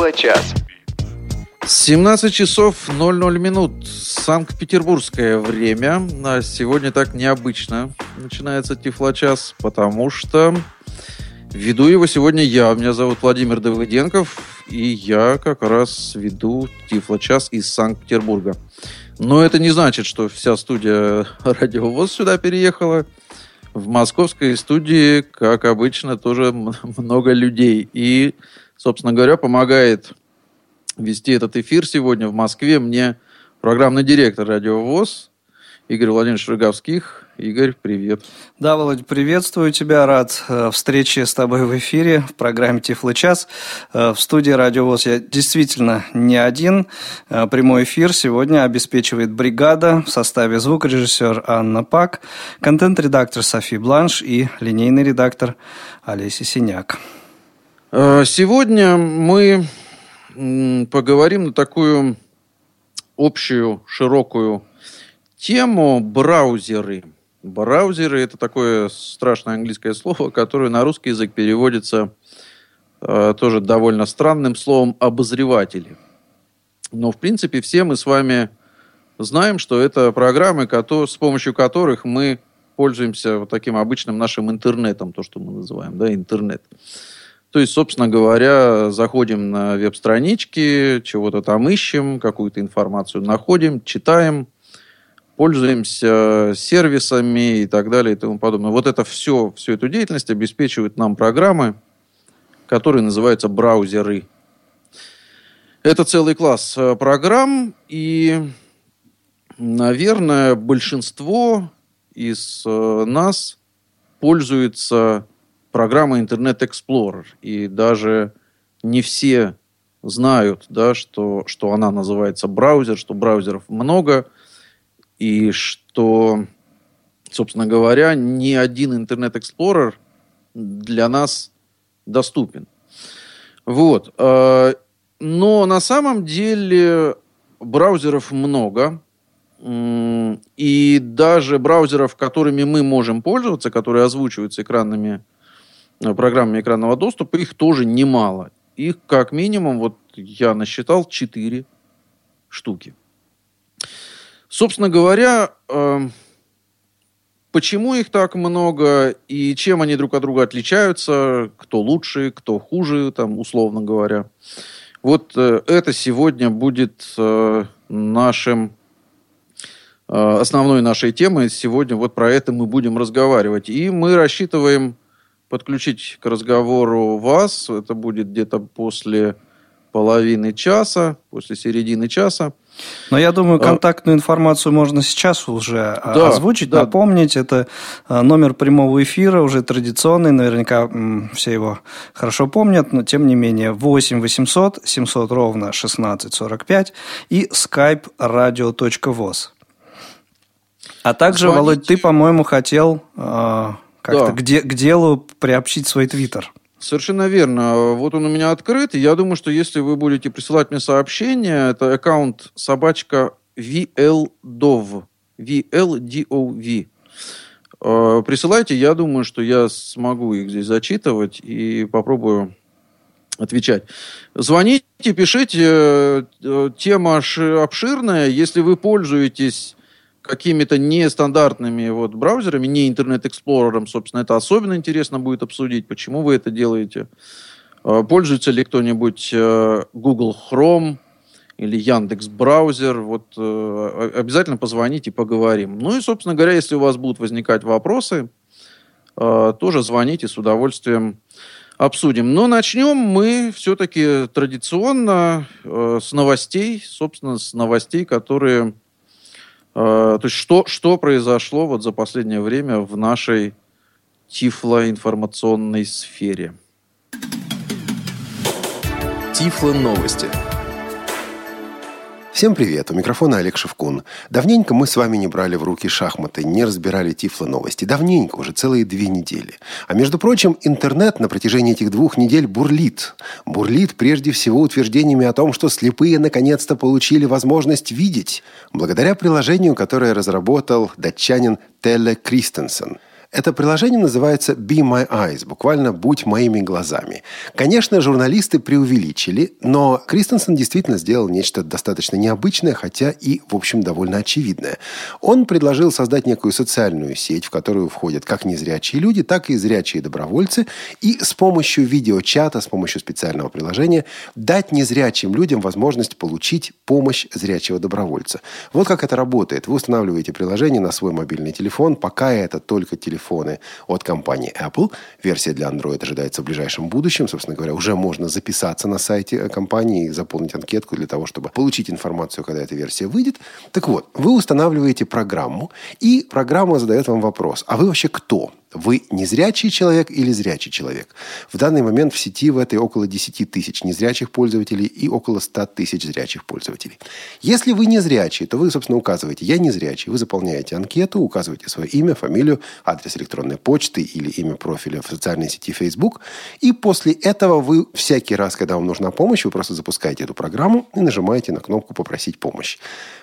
Тифло-час. 17 часов 00 минут. Санкт-Петербургское время. А сегодня так необычно начинается Тифлочас, потому что веду его сегодня я. Меня зовут Владимир Давыденков, и я как раз веду Тифлочас из Санкт-Петербурга. Но это не значит, что вся студия радиовоз сюда переехала. В московской студии, как обычно, тоже много людей. И, собственно говоря, помогает вести этот эфир сегодня в Москве мне программный директор Радио ВОЗ Игорь Владимирович Роговских. Игорь, привет. Да, Володь, приветствую тебя. Рад э, встрече с тобой в эфире в программе Тифлы час. Э, в студии Радио ВОЗ я действительно не один. Э, прямой эфир сегодня обеспечивает бригада в составе звукорежиссер Анна Пак, контент-редактор Софи Бланш и линейный редактор Олеся Синяк. Сегодня мы поговорим на такую общую, широкую тему браузеры. Браузеры – это такое страшное английское слово, которое на русский язык переводится э, тоже довольно странным словом «обозреватели». Но, в принципе, все мы с вами знаем, что это программы, с помощью которых мы пользуемся вот таким обычным нашим интернетом, то, что мы называем, да, интернет. То есть, собственно говоря, заходим на веб-странички, чего-то там ищем, какую-то информацию находим, читаем, пользуемся сервисами и так далее и тому подобное. Вот это все, всю эту деятельность обеспечивают нам программы, которые называются браузеры. Это целый класс э, программ, и, наверное, большинство из э, нас пользуется программа Internet Explorer. И даже не все знают, да, что, что она называется браузер, что браузеров много, и что, собственно говоря, ни один Internet Explorer для нас доступен. Вот. Э, но на самом деле браузеров много. И даже браузеров, которыми мы можем пользоваться, которые озвучиваются экранными программами экранного доступа, их тоже немало. Их как минимум, вот я насчитал 4 штуки. Собственно говоря, э, почему их так много и чем они друг от друга отличаются, кто лучше, кто хуже, там, условно говоря. Вот э, это сегодня будет нашим основной нашей темой. Сегодня вот про это мы будем разговаривать. И мы рассчитываем подключить к разговору вас. Это будет где-то после половины часа, после середины часа. Но я думаю, а, контактную информацию можно сейчас уже да, озвучить, да. напомнить. Это а, номер прямого эфира, уже традиционный, наверняка все его хорошо помнят, но тем не менее 8 800 700 ровно 1645 и skype radio.voz. А также, Звоните. Володь, ты, по-моему, хотел а, как-то да. к, де- к делу приобщить свой твиттер. Совершенно верно. Вот он у меня открыт. И я думаю, что если вы будете присылать мне сообщение, это аккаунт собачка VLDOV. VLDOV. Э, присылайте, я думаю, что я смогу их здесь зачитывать и попробую отвечать. Звоните, пишите. Э, тема обширная. Если вы пользуетесь какими-то нестандартными вот браузерами, не интернет-эксплорером, собственно, это особенно интересно будет обсудить, почему вы это делаете. А, пользуется ли кто-нибудь э, Google Chrome или Яндекс браузер, вот э, обязательно позвоните, поговорим. Ну и, собственно говоря, если у вас будут возникать вопросы, э, тоже звоните, с удовольствием обсудим. Но начнем мы все-таки традиционно с новостей, собственно, с новостей, которые то есть что, что произошло вот за последнее время в нашей тифлоинформационной сфере? Тифло новости. Всем привет, у микрофона Олег Шевкун. Давненько мы с вами не брали в руки шахматы, не разбирали тифло новости. Давненько, уже целые две недели. А между прочим, интернет на протяжении этих двух недель бурлит. Бурлит прежде всего утверждениями о том, что слепые наконец-то получили возможность видеть, благодаря приложению, которое разработал датчанин Теле Кристенсен – Это приложение называется Be My Eyes, буквально «Будь моими глазами». Конечно, журналисты преувеличили, но Кристенсен действительно сделал нечто достаточно необычное, хотя и, в общем, довольно очевидное. Он предложил создать некую социальную сеть, в которую входят как незрячие люди, так и зрячие добровольцы, и с помощью видеочата, с помощью специального приложения дать незрячим людям возможность получить помощь зрячего добровольца. Вот как это работает. Вы устанавливаете приложение на свой мобильный телефон, пока это только телефон телефоны от компании Apple. Версия для Android ожидается в ближайшем будущем. Собственно говоря, уже можно записаться на сайте э, компании заполнить анкетку для того, чтобы получить информацию, когда эта версия выйдет. Так вот, вы устанавливаете программу, и программа задает вам вопрос, а вы вообще кто? Вы незрячий человек или зрячий человек? В данный момент в сети в этой около 10 тысяч незрячих пользователей и около 100 тысяч зрячих пользователей. Если вы незрячий, то вы, собственно, указываете «Я незрячий». Вы заполняете анкету, указываете свое имя, фамилию, адрес электронной почты или имя профиля в социальной сети Facebook. И после этого вы всякий раз, когда вам нужна помощь, вы просто запускаете эту программу и нажимаете на кнопку «Попросить помощь».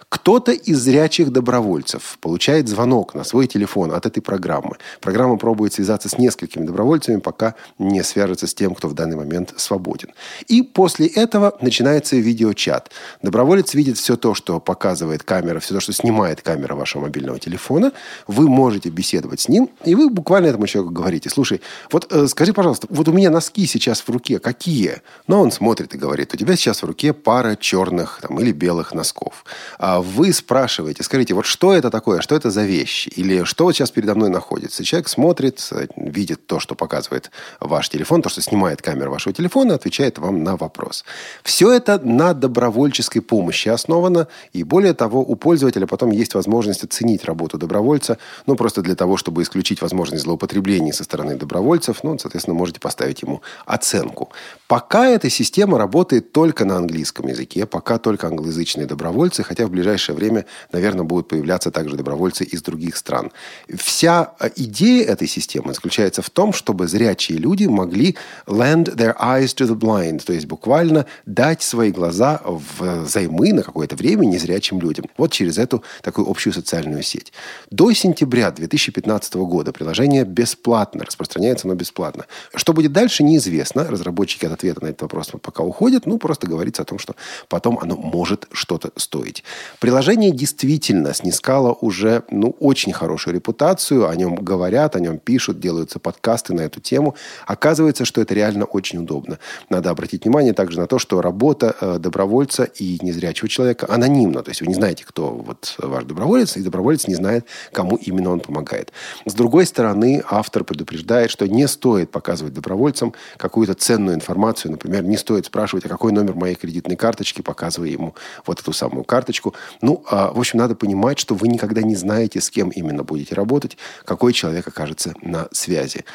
Кто-то из зрячих добровольцев получает звонок на свой телефон от этой программы. Программа пробует связаться с несколькими добровольцами, пока не свяжется с тем, кто в данный момент свободен. И после этого начинается видеочат. Доброволец видит все то, что показывает камера, все то, что снимает камера вашего мобильного телефона. Вы можете беседовать с ним, и вы буквально этому человеку говорите, слушай, вот э, скажи, пожалуйста, вот у меня носки сейчас в руке, какие? Но он смотрит и говорит, у тебя сейчас в руке пара черных там, или белых носков. А вы спрашиваете, скажите, вот что это такое, что это за вещи, или что вот сейчас передо мной находится. человек смотрит, видит то, что показывает ваш телефон, то, что снимает камера вашего телефона, отвечает вам на вопрос. Все это на добровольческой помощи основано, и более того, у пользователя потом есть возможность оценить работу добровольца, ну, просто для того, чтобы исключить возможность злоупотреблений со стороны добровольцев, ну, соответственно, можете поставить ему оценку. Пока эта система работает только на английском языке, пока только англоязычные добровольцы, хотя в ближайшее ближайшее время, наверное, будут появляться также добровольцы из других стран. Вся э, идея этой системы заключается в том, чтобы зрячие люди могли lend their eyes to the blind, то есть буквально дать свои глаза в займы на какое-то время незрячим людям. Вот через эту такую общую социальную сеть. До сентября 2015 года приложение бесплатно, распространяется оно бесплатно. Что будет дальше, неизвестно. Разработчики от ответа на этот вопрос пока уходят. Ну, просто говорится о том, что потом оно может что-то стоить. Приложение действительно снискало уже ну, очень хорошую репутацию. О нем говорят, о нем пишут, делаются подкасты на эту тему. Оказывается, что это реально очень удобно. Надо обратить внимание также на то, что работа э, добровольца и незрячего человека анонимна. То есть вы не знаете, кто вот ваш доброволец, и доброволец не знает, кому именно он помогает. С другой стороны, автор предупреждает, что не стоит показывать добровольцам какую-то ценную информацию. Например, не стоит спрашивать, а какой номер моей кредитной карточки, показывая ему вот эту самую карточку. Ну, а, в общем, надо понимать, что вы никогда не знаете, с кем именно будете работать, какой человек окажется на связи.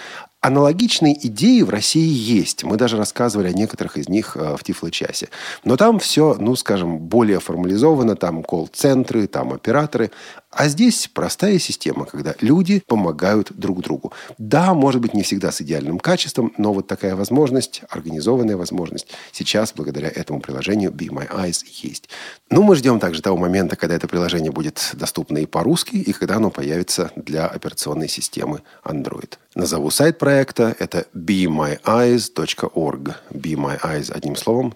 Аналогичные идеи в России есть. Мы даже рассказывали о некоторых из них э, в Тифло-часе. Но там все, ну, скажем, более формализовано. Там колл-центры, там операторы. А здесь простая система, когда люди помогают друг другу. Да, может быть, не всегда с идеальным качеством, но вот такая возможность, организованная возможность, сейчас, благодаря этому приложению Be My Eyes, есть. Ну, мы ждем также того момента, когда это приложение будет доступно и по-русски, и когда оно появится для операционной системы Android. Назову сайт проекта. Это bemyeyes.org. Be My Eyes одним словом,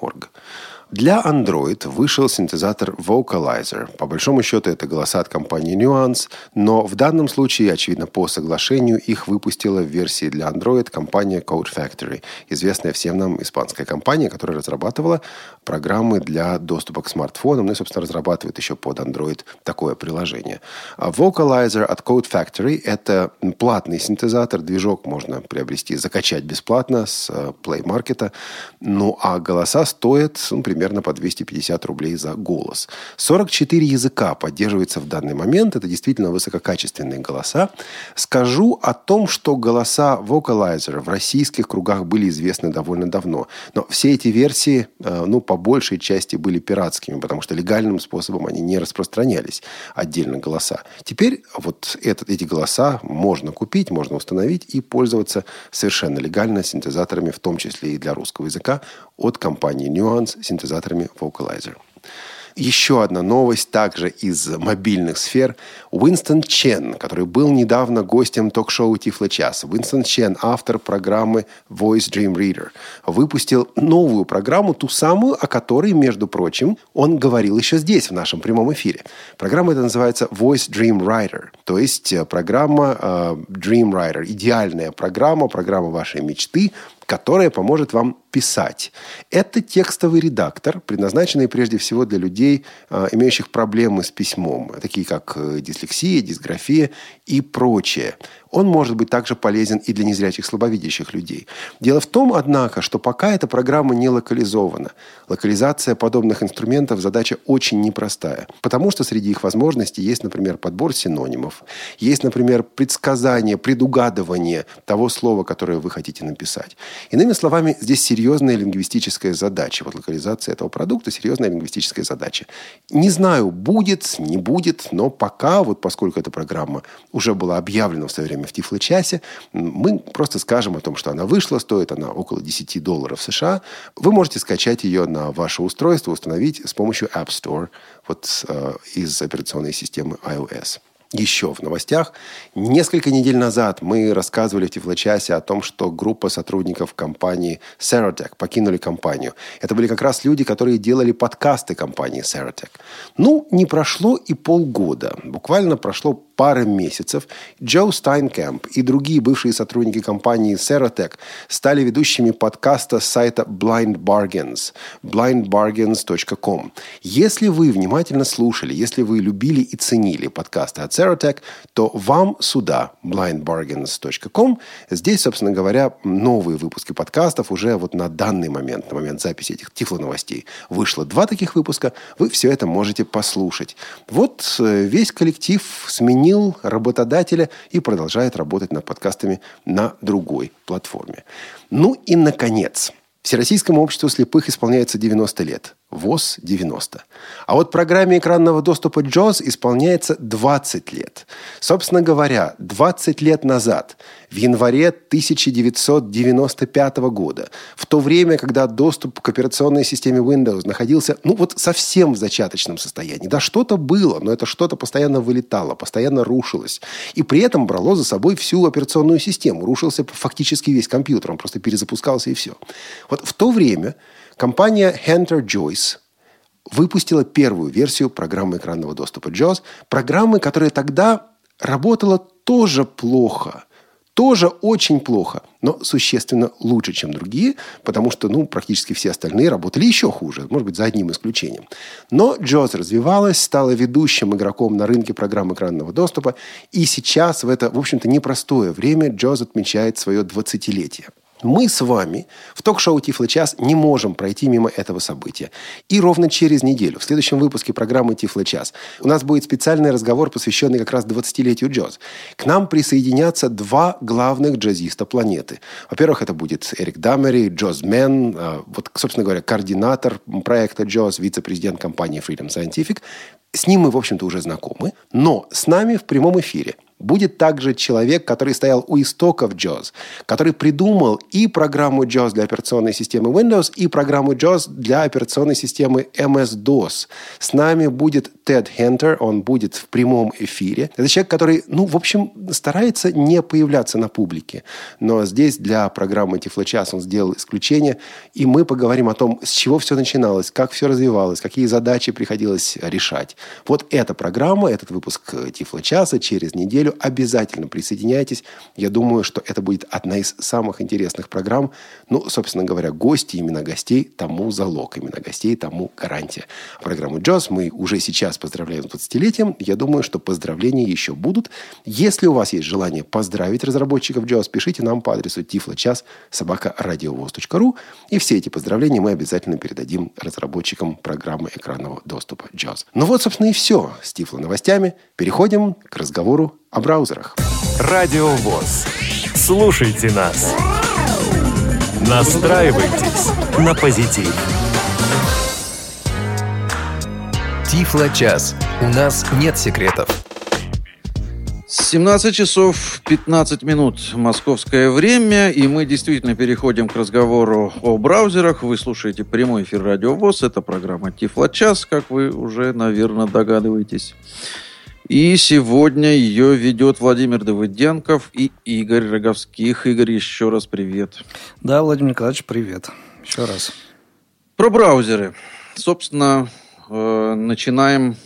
.org. Для Android вышел синтезатор Vocalizer. По большому счету это голоса от компании Nuance, но в данном случае, очевидно, по соглашению их выпустила в версии для Android компания Code Factory, известная всем нам испанская компания, которая разрабатывала программы для доступа к смартфонам, ну и, собственно, разрабатывает еще под Android такое приложение. А Vocalizer от Code Factory – это платный синтезатор, движок можно приобрести, закачать бесплатно с э, Play Market. Ну, а голоса стоят, ну, примерно примерно по 250 рублей за голос. 44 языка поддерживается в данный момент. Это действительно высококачественные голоса. Скажу о том, что голоса Vocalizer в российских кругах были известны довольно давно. Но все эти версии, э, ну, по большей части были пиратскими, потому что легальным способом они не распространялись, отдельно голоса. Теперь вот этот, эти голоса можно купить, можно установить и пользоваться совершенно легально синтезаторами, в том числе и для русского языка, от компании Nuance, синтезаторами Vocalizer. Еще одна новость, также из мобильных сфер. Уинстон Чен, который был недавно гостем ток-шоу «Тифло час». Уинстон Чен, автор программы Voice Dream Reader, выпустил новую программу, ту самую, о которой, между прочим, он говорил еще здесь, в нашем прямом эфире. Программа эта называется Voice Dream Writer, то есть э, программа э, Dream Writer, идеальная программа, программа вашей мечты, которая поможет вам писать. Это текстовый редактор, предназначенный прежде всего для людей, а, имеющих проблемы с письмом, такие как э, дислексия, дисграфия и прочее. Он может быть также полезен и для незрячих слабовидящих людей. Дело в том, однако, что пока эта программа не локализована. Локализация подобных инструментов задача очень непростая, потому что среди их возможностей есть, например, подбор синонимов, есть, например, предсказание, предугадывание того слова, которое вы хотите написать. Иными словами, здесь серьезная лингвистическая задача. Вот локализация этого продукта – серьезная лингвистическая задача. Не знаю, будет, не будет, но пока, вот поскольку эта программа уже была объявлена в свое время в Тифло-часе, мы просто скажем о том, что она вышла, стоит она около 10 долларов США. Вы можете скачать ее на ваше устройство, установить с помощью App Store вот, э, из операционной системы iOS еще в новостях. Несколько недель назад мы рассказывали в Тифлочасе о том, что группа сотрудников компании Serotec покинули компанию. Это были как раз люди, которые делали подкасты компании Serotec. Ну, не прошло и полгода. Буквально прошло пары месяцев Джо Стайнкэмп и другие бывшие сотрудники компании Serotec стали ведущими подкаста с сайта Blind Bargains, blindbargains.com. Если вы внимательно слушали, если вы любили и ценили подкасты от Serotec, то вам сюда, blindbargains.com. Здесь, собственно говоря, новые выпуски подкастов уже вот на данный момент, на момент записи этих тифло-новостей. Вышло два таких выпуска, вы все это можете послушать. Вот э, весь коллектив сменил сменил работодателя и продолжает работать над подкастами на другой платформе. Ну и, наконец, Всероссийскому обществу слепых исполняется 90 лет. ВОЗ 90. А вот программе экранного доступа JOS исполняется 20 лет. Собственно говоря, 20 лет назад, в январе 1995 года, в то время, когда доступ к операционной системе Windows находился, ну вот совсем в зачаточном состоянии. Да что-то было, но это что-то постоянно вылетало, постоянно рушилось. И при этом брало за собой всю операционную систему. Рушился фактически весь компьютер, он просто перезапускался и все. Вот в то время Компания Hunter Joyce выпустила первую версию программы экранного доступа JAWS, программы, которая тогда работала тоже плохо, тоже очень плохо, но существенно лучше, чем другие, потому что ну, практически все остальные работали еще хуже, может быть, за одним исключением. Но JAWS развивалась, стала ведущим игроком на рынке программ экранного доступа, и сейчас в это, в общем-то, непростое время JAWS отмечает свое 20-летие. Мы с вами в ток-шоу «Тифло час» не можем пройти мимо этого события. И ровно через неделю, в следующем выпуске программы «Тифло час», у нас будет специальный разговор, посвященный как раз 20-летию джаз. К нам присоединятся два главных джазиста планеты. Во-первых, это будет Эрик Дамери, джазмен, а, вот, собственно говоря, координатор проекта джаз, вице-президент компании Freedom Scientific. С ним мы, в общем-то, уже знакомы. Но с нами в прямом эфире – будет также человек, который стоял у истоков JAWS, который придумал и программу JAWS для операционной системы Windows, и программу JAWS для операционной системы MS-DOS. С нами будет Тед Хентер, он будет в прямом эфире. Это человек, который, ну, в общем, старается не появляться на публике. Но здесь для программы Тифлочас он сделал исключение, и мы поговорим о том, с чего все начиналось, как все развивалось, какие задачи приходилось решать. Вот эта программа, этот выпуск Тифлочаса через неделю неделю. Обязательно присоединяйтесь. Я думаю, что это будет одна из самых интересных программ. Ну, собственно говоря, гости, именно гостей, тому залог. Именно гостей, тому гарантия. Программу Джоз мы уже сейчас поздравляем с 20-летием. Я думаю, что поздравления еще будут. Если у вас есть желание поздравить разработчиков Джоз, пишите нам по адресу тифлочас собака радиовоз.ру. И все эти поздравления мы обязательно передадим разработчикам программы экранного доступа Джоз. Ну вот, собственно, и все с Тифло новостями. Переходим к разговору о браузерах. Радио ВОЗ. Слушайте нас. Настраивайтесь на позитив. Тифло час. У нас нет секретов. 17 часов 15 минут московское время, и мы действительно переходим к разговору о браузерах. Вы слушаете прямой эфир Радио ВОЗ. Это программа Тифлочас, как вы уже, наверное, догадываетесь. И сегодня ее ведет Владимир Давыденков и Игорь Роговских. Игорь, еще раз привет. Да, Владимир Николаевич, привет. Еще раз. Про браузеры. Собственно, э, начинаем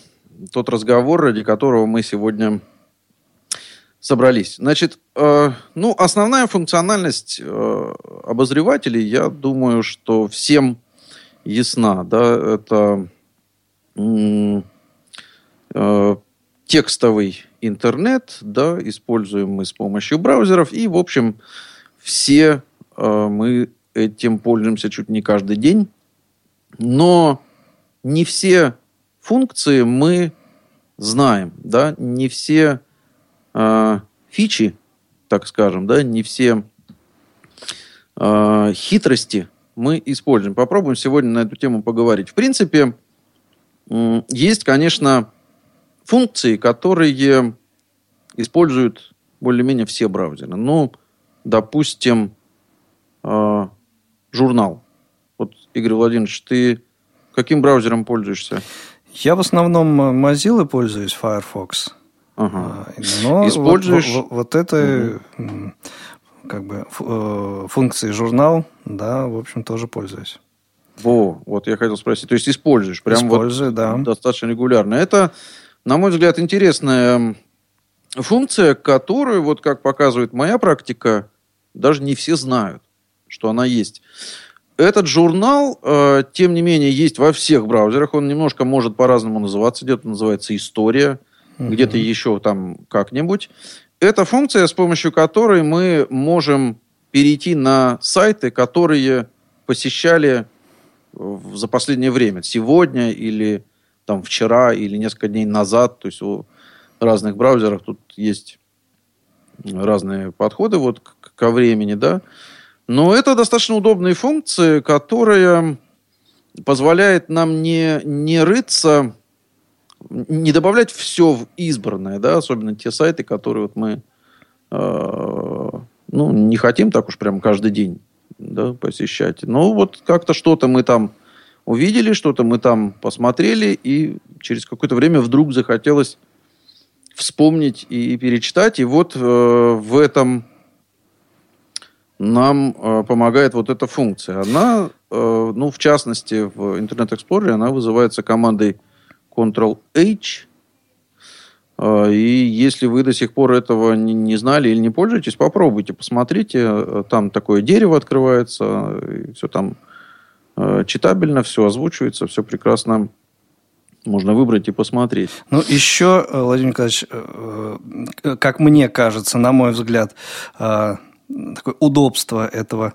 тот разговор, ради которого мы сегодня собрались. Значит, э, ну, основная функциональность э, обозревателей, я думаю, что всем ясна. Да? Это э, текстовый интернет, да, используемый с помощью браузеров. И, в общем, все э, мы этим пользуемся чуть не каждый день. Но не все функции мы знаем, да, не все э, фичи, так скажем, да, не все э, хитрости мы используем. Попробуем сегодня на эту тему поговорить. В принципе, э, есть, конечно, функции, которые используют более-менее все браузеры. Ну, допустим, э, журнал. Вот, Игорь Владимирович, ты каким браузером пользуешься? Я в основном Mozilla пользуюсь, Firefox. Ага. А, но Используешь... Вот, вот, вот это угу. как бы э, функции журнал, да, в общем, тоже пользуюсь. Во, вот я хотел спросить. То есть используешь прям Использую, вот да. достаточно регулярно. Это, на мой взгляд, интересная функция, которую, вот как показывает моя практика, даже не все знают, что она есть. Этот журнал, э, тем не менее, есть во всех браузерах. Он немножко может по-разному называться. Где-то называется «История», угу. где-то еще там как-нибудь. Это функция, с помощью которой мы можем перейти на сайты, которые посещали за последнее время. Сегодня или там вчера или несколько дней назад. То есть у разных браузеров тут есть разные подходы вот ко времени, да. Но это достаточно удобные функции, которые позволяет нам не, не рыться не добавлять все в избранное, да, особенно те сайты, которые вот мы э, ну, не хотим так уж прям каждый день да, посещать. Но вот как-то что-то мы там увидели, что-то мы там посмотрели, и через какое-то время вдруг захотелось вспомнить и перечитать. И вот э, в этом нам э, помогает вот эта функция. Она, э, ну, в частности, в Internet Explorer она вызывается командой Ctrl-H. А, и если вы до сих пор этого не знали или не пользуетесь, попробуйте, посмотрите. Там такое дерево открывается, и все там а, читабельно, все озвучивается, все прекрасно можно выбрать и посмотреть. Ну, еще, э, Владимир Николаевич, э, э, как мне кажется, на мой взгляд, такое удобство этого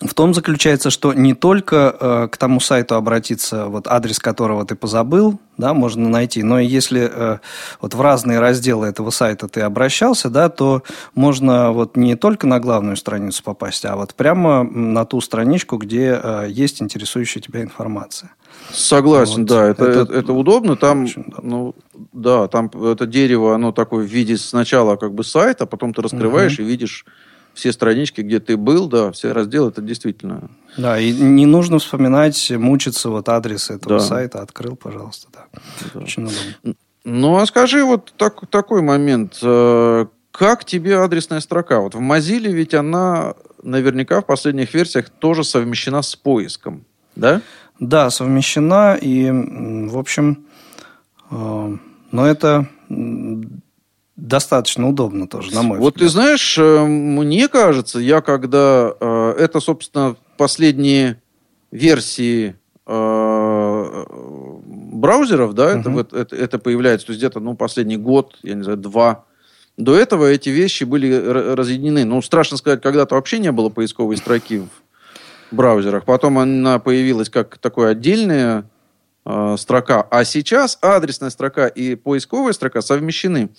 в том заключается, что не только э, к тому сайту обратиться, вот адрес которого ты позабыл, да, можно найти, но и если э, вот в разные разделы этого сайта ты обращался, да, то можно вот не только на главную страницу попасть, а вот прямо на ту страничку, где э, есть интересующая тебя информация. Согласен, вот. да, это, это, это удобно. Там, очень удобно. ну, да, там это дерево, оно такое в виде сначала как бы сайта, потом ты раскрываешь угу. и видишь все странички, где ты был, да, все разделы, это действительно... Да, и не нужно вспоминать, мучиться, вот адрес этого да. сайта открыл, пожалуйста, да. да. Очень удобно. Ну, а скажи вот так, такой момент. Э, как тебе адресная строка? Вот в Mozilla ведь она наверняка в последних версиях тоже совмещена с поиском, да? Да, совмещена, и, в общем, э, но это достаточно удобно тоже, на мой вот взгляд. Вот ты знаешь, э, мне кажется, я когда... Э, это, собственно, последние версии э, браузеров, да, угу. это, это, это появляется, то есть где-то, ну, последний год, я не знаю, два. До этого эти вещи были разъединены. Ну, страшно сказать, когда-то вообще не было поисковой строки в браузерах. Потом она появилась как такое отдельное Э, строка. А сейчас адресная строка и поисковая строка совмещены.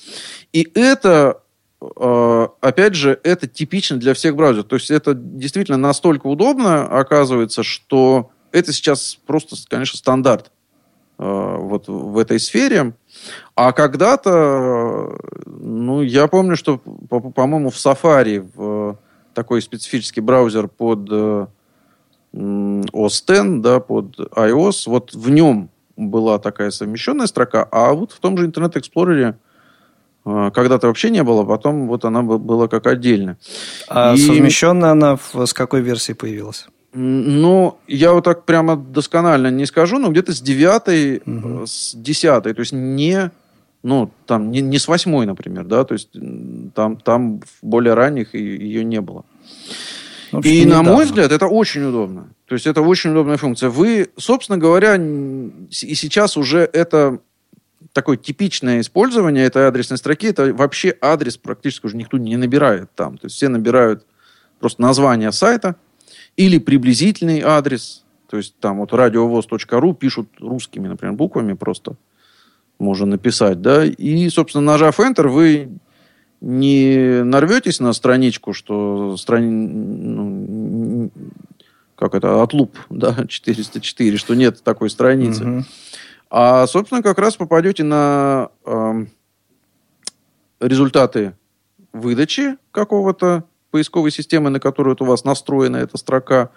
И это, э, опять же, это типично для всех браузеров. То есть это действительно настолько удобно оказывается, что это сейчас просто, конечно, стандарт э, вот в этой сфере. А когда-то, ну, я помню, что, по-моему, в Safari, в такой специфический браузер под OS X, да, под iOS, вот в нем была такая совмещенная строка, а вот в том же Internet Explorer э, когда-то вообще не было, потом вот она была как отдельная. А и... совмещенная она в, с какой версии появилась? Ну, я вот так прямо досконально не скажу, но где-то с девятой, угу. с десятой, то есть не, ну, там, не, не с восьмой, например, да, то есть там, там в более ранних ее не было. Общем, и, недавно. на мой взгляд, это очень удобно. То есть, это очень удобная функция. Вы, собственно говоря, и сейчас уже это такое типичное использование этой адресной строки, это вообще адрес практически уже никто не набирает там. То есть, все набирают просто название сайта – или приблизительный адрес. То есть там вот радиовоз.ру пишут русскими, например, буквами просто можно написать, да, и, собственно, нажав Enter, вы не нарветесь на страничку, что страни... ну, как это, отлуп, да, 404, что нет такой страницы. Угу. А, собственно, как раз попадете на э, результаты выдачи какого-то поисковой системы, на которую у вас настроена эта строка.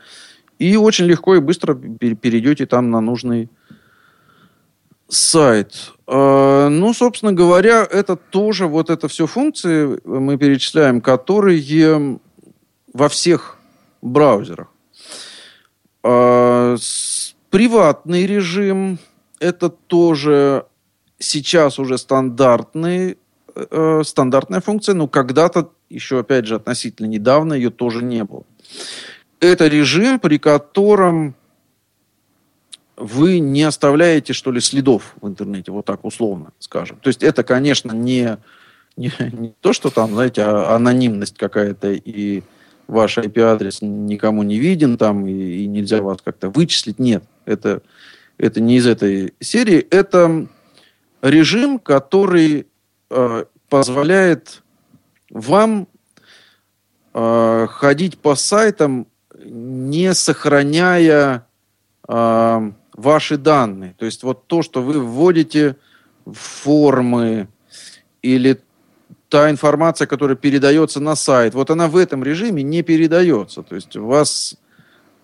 И очень легко и быстро перейдете там на нужный сайт. А, ну, собственно говоря, это тоже вот это все функции мы перечисляем, которые во всех браузерах. А, приватный режим это тоже сейчас уже стандартный, э, стандартная функция, но когда-то еще, опять же, относительно недавно ее тоже не было. Это режим, при котором вы не оставляете, что ли, следов в интернете, вот так условно скажем. То есть это, конечно, не, не, не то, что там, знаете, а анонимность какая-то и ваш IP-адрес никому не виден там и, и нельзя вас как-то вычислить. Нет, это, это не из этой серии. Это режим, который э, позволяет вам э, ходить по сайтам, не сохраняя э, ваши данные. То есть вот то, что вы вводите в формы или та информация, которая передается на сайт, вот она в этом режиме не передается. То есть у вас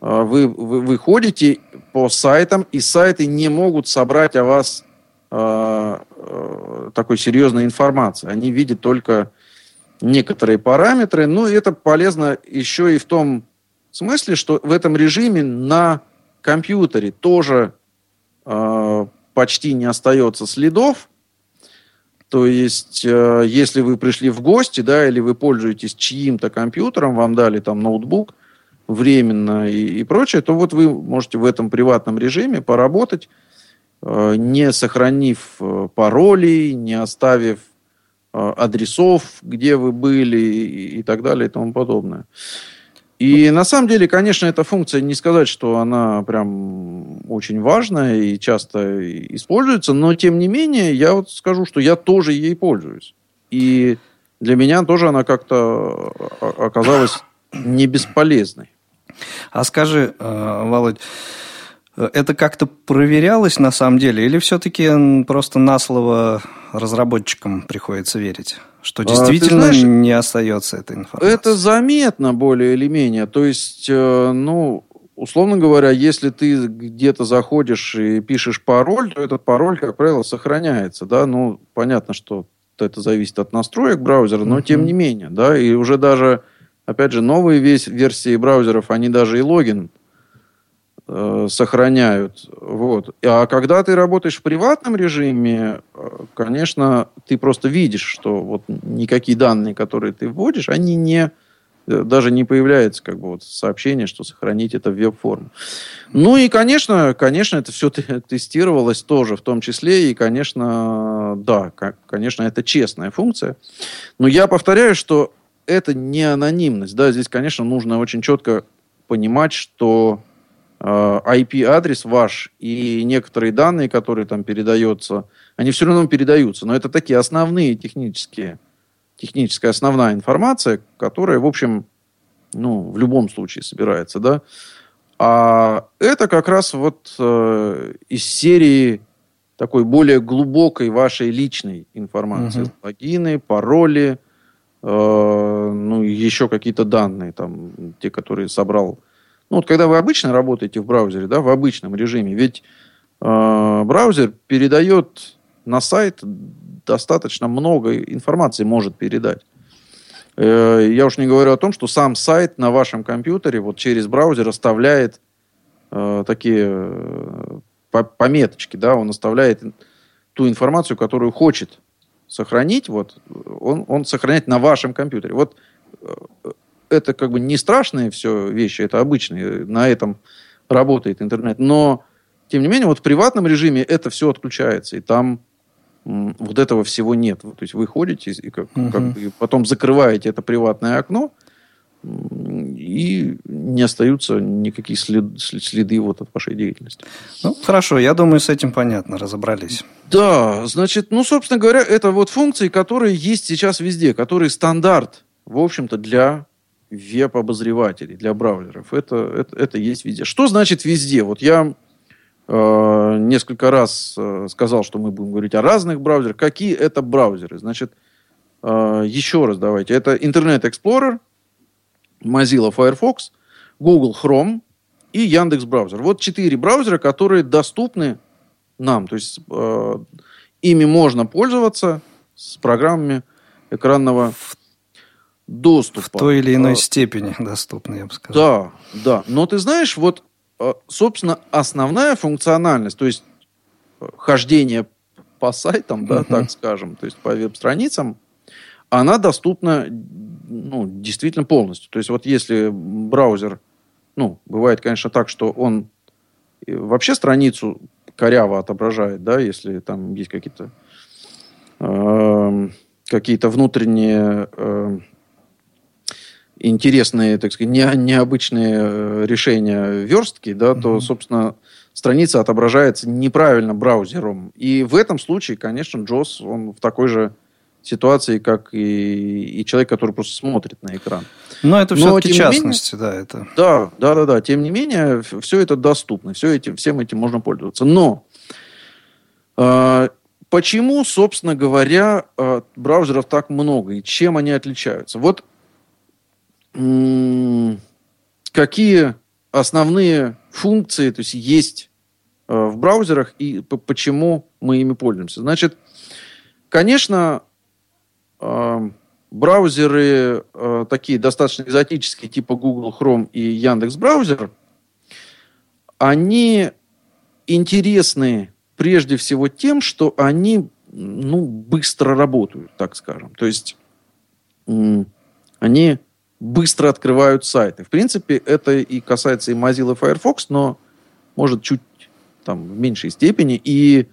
э, вы, вы, вы ходите по сайтам, и сайты не могут собрать о вас э, э, такой серьезной информации. Они видят только некоторые параметры. Ну, и это полезно еще и в том смысле, что в этом режиме на компьютере тоже э, почти не остается следов. То есть, э, если вы пришли в гости, да, или вы пользуетесь чьим-то компьютером, вам дали там ноутбук временно и, и прочее, то вот вы можете в этом приватном режиме поработать, э, не сохранив э, паролей, не оставив Э, адресов, где вы были и, так далее и тому подобное. И на самом деле, конечно, эта функция, не сказать, что она прям очень важная и часто используется, но тем не менее, я вот скажу, что я тоже ей пользуюсь. И для меня тоже она как-то оказалась не бесполезной. А скажи, э, Володь, это как-то проверялось на самом деле, или все-таки просто на слово разработчикам приходится верить? Что а, действительно а, знаешь, не остается этой информации? Это заметно более или менее. То есть, э, ну, условно говоря, если ты где-то заходишь и пишешь пароль, то этот пароль, как правило, сохраняется. Да? Ну, понятно, что это зависит от настроек браузера, но uh-huh. тем не менее. Да? И уже даже, опять же, новые версии браузеров, они даже и логин Э, сохраняют. Вот. А когда ты работаешь в приватном режиме, э, конечно, ты просто видишь, что вот никакие данные, которые ты вводишь, они не э, даже не появляется как бы вот сообщение, что сохранить это в веб-форму. Ну и, конечно, конечно, это все тестировалось тоже в том числе, и, конечно, да, конечно, это честная функция. Но я повторяю, что это не анонимность, да, здесь, конечно, нужно очень четко понимать, что IP-адрес э, ваш и некоторые данные, которые там передаются, они все равно передаются. Но это такие основные технические, техническая основная информация, которая, в общем, ну, в любом случае собирается, да. А это как раз вот э, из серии такой более глубокой вашей личной информации. Угу. Логины, пароли, э, ну, еще какие-то данные, там, те, которые собрал. Ну, вот когда вы обычно работаете в браузере, да, в обычном режиме, ведь э, браузер передает на сайт достаточно много информации может передать. Э, я уж не говорю о том, что сам сайт на вашем компьютере вот через браузер оставляет э, такие э, пометочки, да, он оставляет ту информацию, которую хочет сохранить, вот, он, он сохраняет на вашем компьютере. Вот э, это как бы не страшные все вещи, это обычные, на этом работает интернет, но тем не менее, вот в приватном режиме это все отключается, и там вот этого всего нет. То есть вы ходите и как, угу. как бы потом закрываете это приватное окно, и не остаются никакие след, следы вот от вашей деятельности. Ну, хорошо, я думаю, с этим понятно, разобрались. Да, значит, ну, собственно говоря, это вот функции, которые есть сейчас везде, которые стандарт, в общем-то, для веб-обозревателей, для браузеров. Это, это, это есть везде. Что значит везде? Вот я э, несколько раз э, сказал, что мы будем говорить о разных браузерах. Какие это браузеры? Значит, э, еще раз давайте. Это Internet Explorer, Mozilla Firefox, Google Chrome и Яндекс браузер. Вот четыре браузера, которые доступны нам. То есть э, ими можно пользоваться с программами экранного доступа. В той или иной а, степени доступны, я бы сказал. Да, да. Но ты знаешь, вот, э, собственно, основная функциональность, то есть э, хождение по сайтам, да, uh-huh. так скажем, то есть по веб-страницам, она доступна ну, действительно полностью. То есть вот если браузер, ну, бывает, конечно, так, что он э, вообще страницу коряво отображает, да, если там есть какие-то э, какие-то внутренние э, интересные, так сказать, не, необычные э, решения верстки, да, mm-hmm. то, собственно, страница отображается неправильно браузером. И в этом случае, конечно, JOS, он в такой же ситуации, как и, и человек, который просто смотрит на экран. Но это все-таки частности, менее, да, это. Да, да, да, да. Тем не менее, все это доступно, все этим, всем этим можно пользоваться. Но э, почему, собственно говоря, э, браузеров так много и чем они отличаются? Вот какие основные функции, то есть есть э, в браузерах и почему мы ими пользуемся? Значит, конечно, браузеры э, такие достаточно экзотические, типа Google Chrome и Яндекс Браузер, они интересны прежде всего тем, что они ну, быстро работают, так скажем. То есть они быстро открывают сайты. В принципе, это и касается и Mozilla Firefox, но может чуть там в меньшей степени. И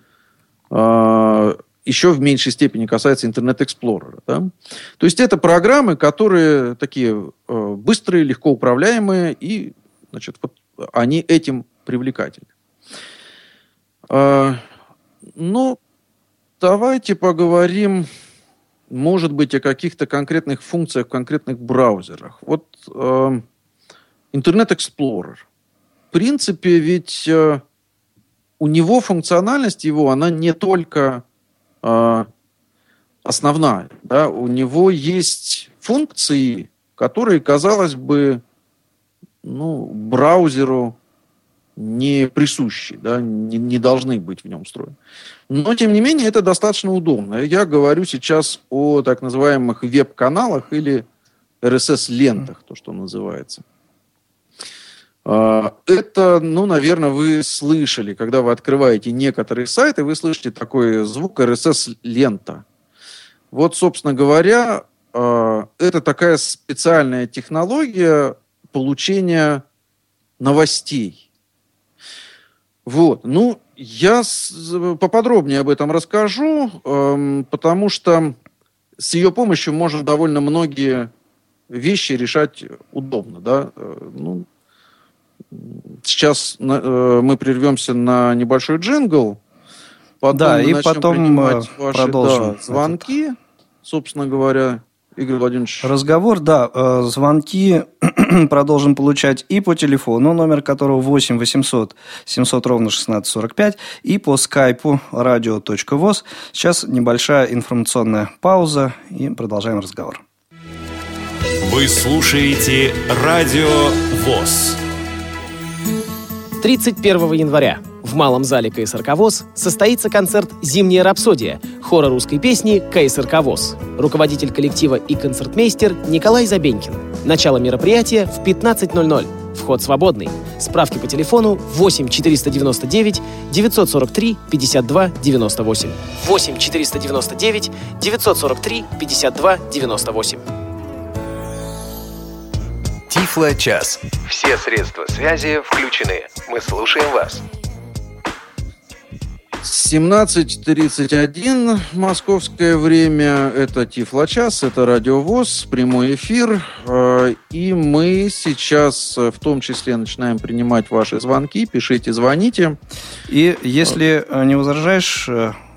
э, еще в меньшей степени касается Internet Explorer. Да? То есть это программы, которые такие э, быстрые, легко управляемые, и значит, вот они этим привлекательны. Э, ну, давайте поговорим, может быть, о каких-то конкретных функциях в конкретных браузерах. Вот э, Internet Explorer. В принципе, ведь э, у него функциональность его, она не только э, основная. Да? У него есть функции, которые, казалось бы, ну, браузеру не присущи, да, не, не должны быть в нем встроены. Но, тем не менее, это достаточно удобно. Я говорю сейчас о так называемых веб-каналах или RSS-лентах, то, что называется. А, это, ну, наверное, вы слышали, когда вы открываете некоторые сайты, вы слышите такой звук RSS-лента. Вот, собственно говоря, а, это такая специальная технология получения новостей. Вот. Ну, я поподробнее об этом расскажу, потому что с ее помощью можно довольно многие вещи решать удобно. Да? Э, ну, Сейчас э, мы прервемся на небольшой джингл. Потом да, и потом принимать ваши продолжим да, звонки, собственно говоря. Игорь Владимирович? Разговор, да. Э, звонки продолжим получать и по телефону, номер которого 8 800 700 ровно 1645, и по скайпу radio.voz. Сейчас небольшая информационная пауза, и продолжаем разговор. Вы слушаете Радио ВОЗ. 31 января в Малом зале КСРК ВОЗ состоится концерт «Зимняя рапсодия» хора русской песни КСРК ВОЗ. Руководитель коллектива и концертмейстер Николай Забенькин. Начало мероприятия в 15.00. Вход свободный. Справки по телефону 8 499 943 52 98. 8 499 943 52 98. Тифло-час. Все средства связи включены. Мы слушаем вас. 17.31 московское время. Это Тифлочас, это Радиовоз, прямой эфир. Э, и мы сейчас э, в том числе начинаем принимать ваши звонки. Пишите, звоните. И если э, не возражаешь,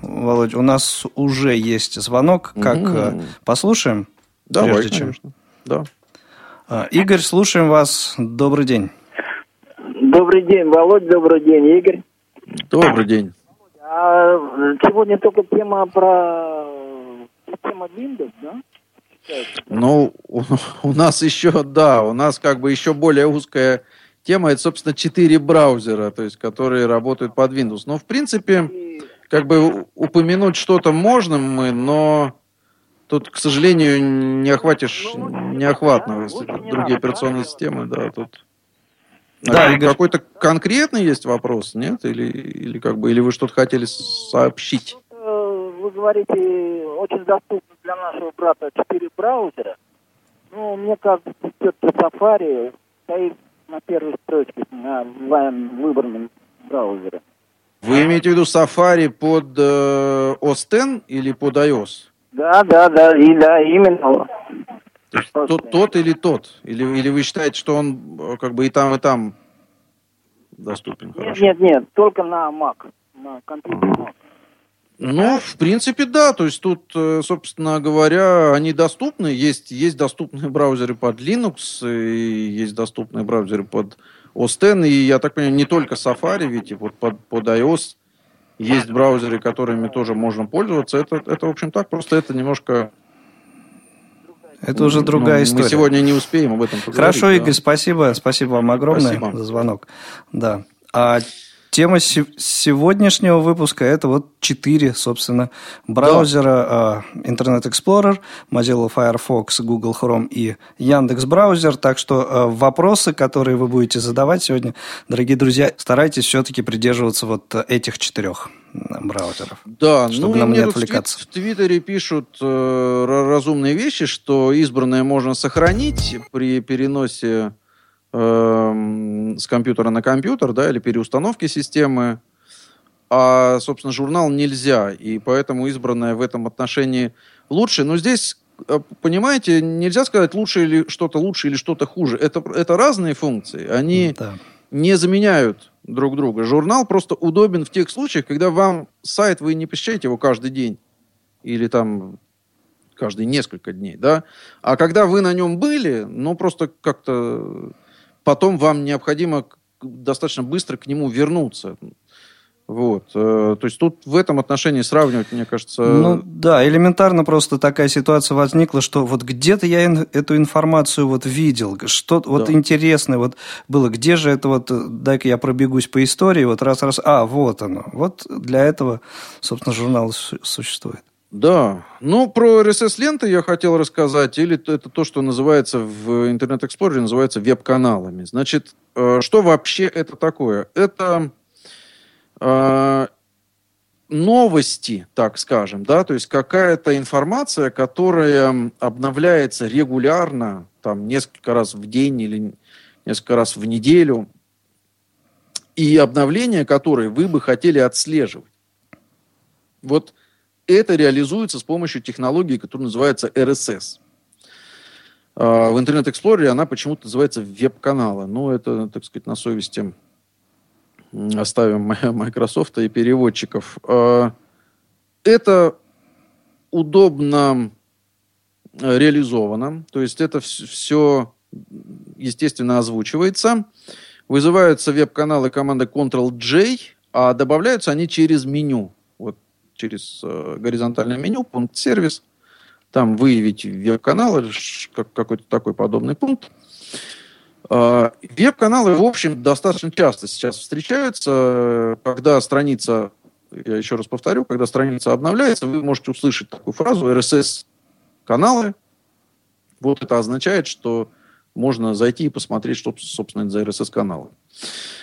Володь, у нас уже есть звонок. Как угу. послушаем? Давай, прежде чем. конечно. Да. Игорь, слушаем вас. Добрый день. Добрый день, Володь. Добрый день, Игорь. Добрый день. А сегодня только тема про тема Windows, да? Ну, у, у нас еще, да, у нас как бы еще более узкая тема, это, собственно, четыре браузера, то есть, которые работают под Windows. Но, в принципе, как бы упомянуть что-то можно мы, но тут, к сожалению, не охватишь ну, неохватно другие операционные системы, да, тут... Да, Игорь. Какой-то конкретный есть вопрос, нет? Или, или как бы, или вы что-то хотели сообщить? Э, вы говорите, очень доступно для нашего брата четыре браузера. Ну, мне кажется, все-таки Safari стоит на первой строчке на выбранном браузере. Вы имеете в виду Safari под э, OS X или под iOS? Да, да, да, и да, именно. Тот, тот или тот? Или, или вы считаете, что он э, как бы и там, и там доступен? Нет, нет, нет, только на Mac, на компьютере Mac. Ну, в принципе, да. То есть тут, э, собственно говоря, они доступны. Есть, есть доступные браузеры под Linux, и есть доступные браузеры под OS X. И я так понимаю, не только Safari, ведь и вот под, под iOS есть браузеры, которыми тоже можно пользоваться. Это, это, в общем, так. Просто это немножко это уже другая ну, история. Мы сегодня не успеем об этом поговорить. Хорошо, да. Игорь, спасибо. Спасибо вам огромное спасибо. за звонок. Да. А Тема сегодняшнего выпуска – это вот четыре, собственно, браузера. Да. Internet Explorer, Mozilla Firefox, Google Chrome и Яндекс Браузер. Так что а, вопросы, которые вы будете задавать сегодня, дорогие друзья, старайтесь все-таки придерживаться вот этих четырех браузеров. Да, чтобы ну, нам не отвлекаться. В Твиттере пишут э, разумные вещи, что избранное можно сохранить при переносе э, с компьютера на компьютер, да, или переустановки системы. А, собственно, журнал нельзя, и поэтому избранное в этом отношении лучше. Но здесь, э, понимаете, нельзя сказать лучше или что-то лучше или что-то хуже. Это, это разные функции. Они да. не заменяют друг друга. Журнал просто удобен в тех случаях, когда вам сайт, вы не посещаете его каждый день или там каждые несколько дней, да, а когда вы на нем были, ну, просто как-то потом вам необходимо достаточно быстро к нему вернуться. Вот. Э, то есть тут в этом отношении сравнивать, мне кажется... Ну да, элементарно просто такая ситуация возникла, что вот где-то я эту информацию вот видел, что да. вот интересное вот было, где же это вот, дай-ка я пробегусь по истории, вот раз-раз, а, вот оно. Вот для этого, собственно, журнал существует. Да. Ну, про RSS-ленты я хотел рассказать. Или это то, что называется в Internet Explorer, называется веб-каналами. Значит, э, что вообще это такое? Это э, новости, так скажем, да, то есть какая-то информация, которая обновляется регулярно, там, несколько раз в день или несколько раз в неделю, и обновления которые вы бы хотели отслеживать. Вот это реализуется с помощью технологии, которая называется RSS. А, в Internet Explorer она почему-то называется веб-каналы. Ну, это, так сказать, на совести оставим Microsoft и переводчиков. А, это удобно реализовано. То есть это все, естественно, озвучивается. Вызываются веб-каналы команды Ctrl-J, а добавляются они через меню. Через э, горизонтальное меню, пункт сервис. Там выявить веб-канал или какой-то такой подобный пункт. Э, веб-каналы, в общем, достаточно часто сейчас встречаются, когда страница, я еще раз повторю, когда страница обновляется, вы можете услышать такую фразу RSS-каналы. Вот это означает, что можно зайти и посмотреть, что, собственно, это за RSS-каналы. А,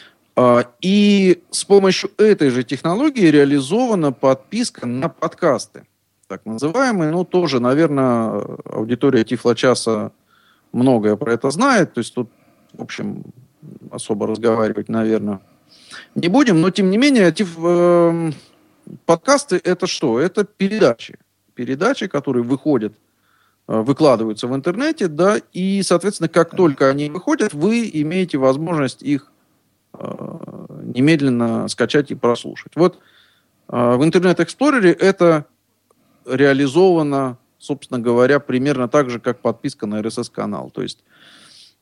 и с помощью этой же технологии реализована подписка на подкасты, так называемые. Ну, тоже, наверное, аудитория Тифлочаса многое про это знает. То есть тут, в общем, особо разговаривать, наверное, не будем. Но, тем не менее, тиф, э, подкасты – это что? Это передачи. Передачи, которые выходят Э, выкладываются в интернете, да, и, соответственно, как только они выходят, вы имеете возможность их немедленно скачать и прослушать. Вот э, в Интернет Эксплорере это реализовано, собственно говоря, примерно так же, как подписка на RSS-канал. То есть,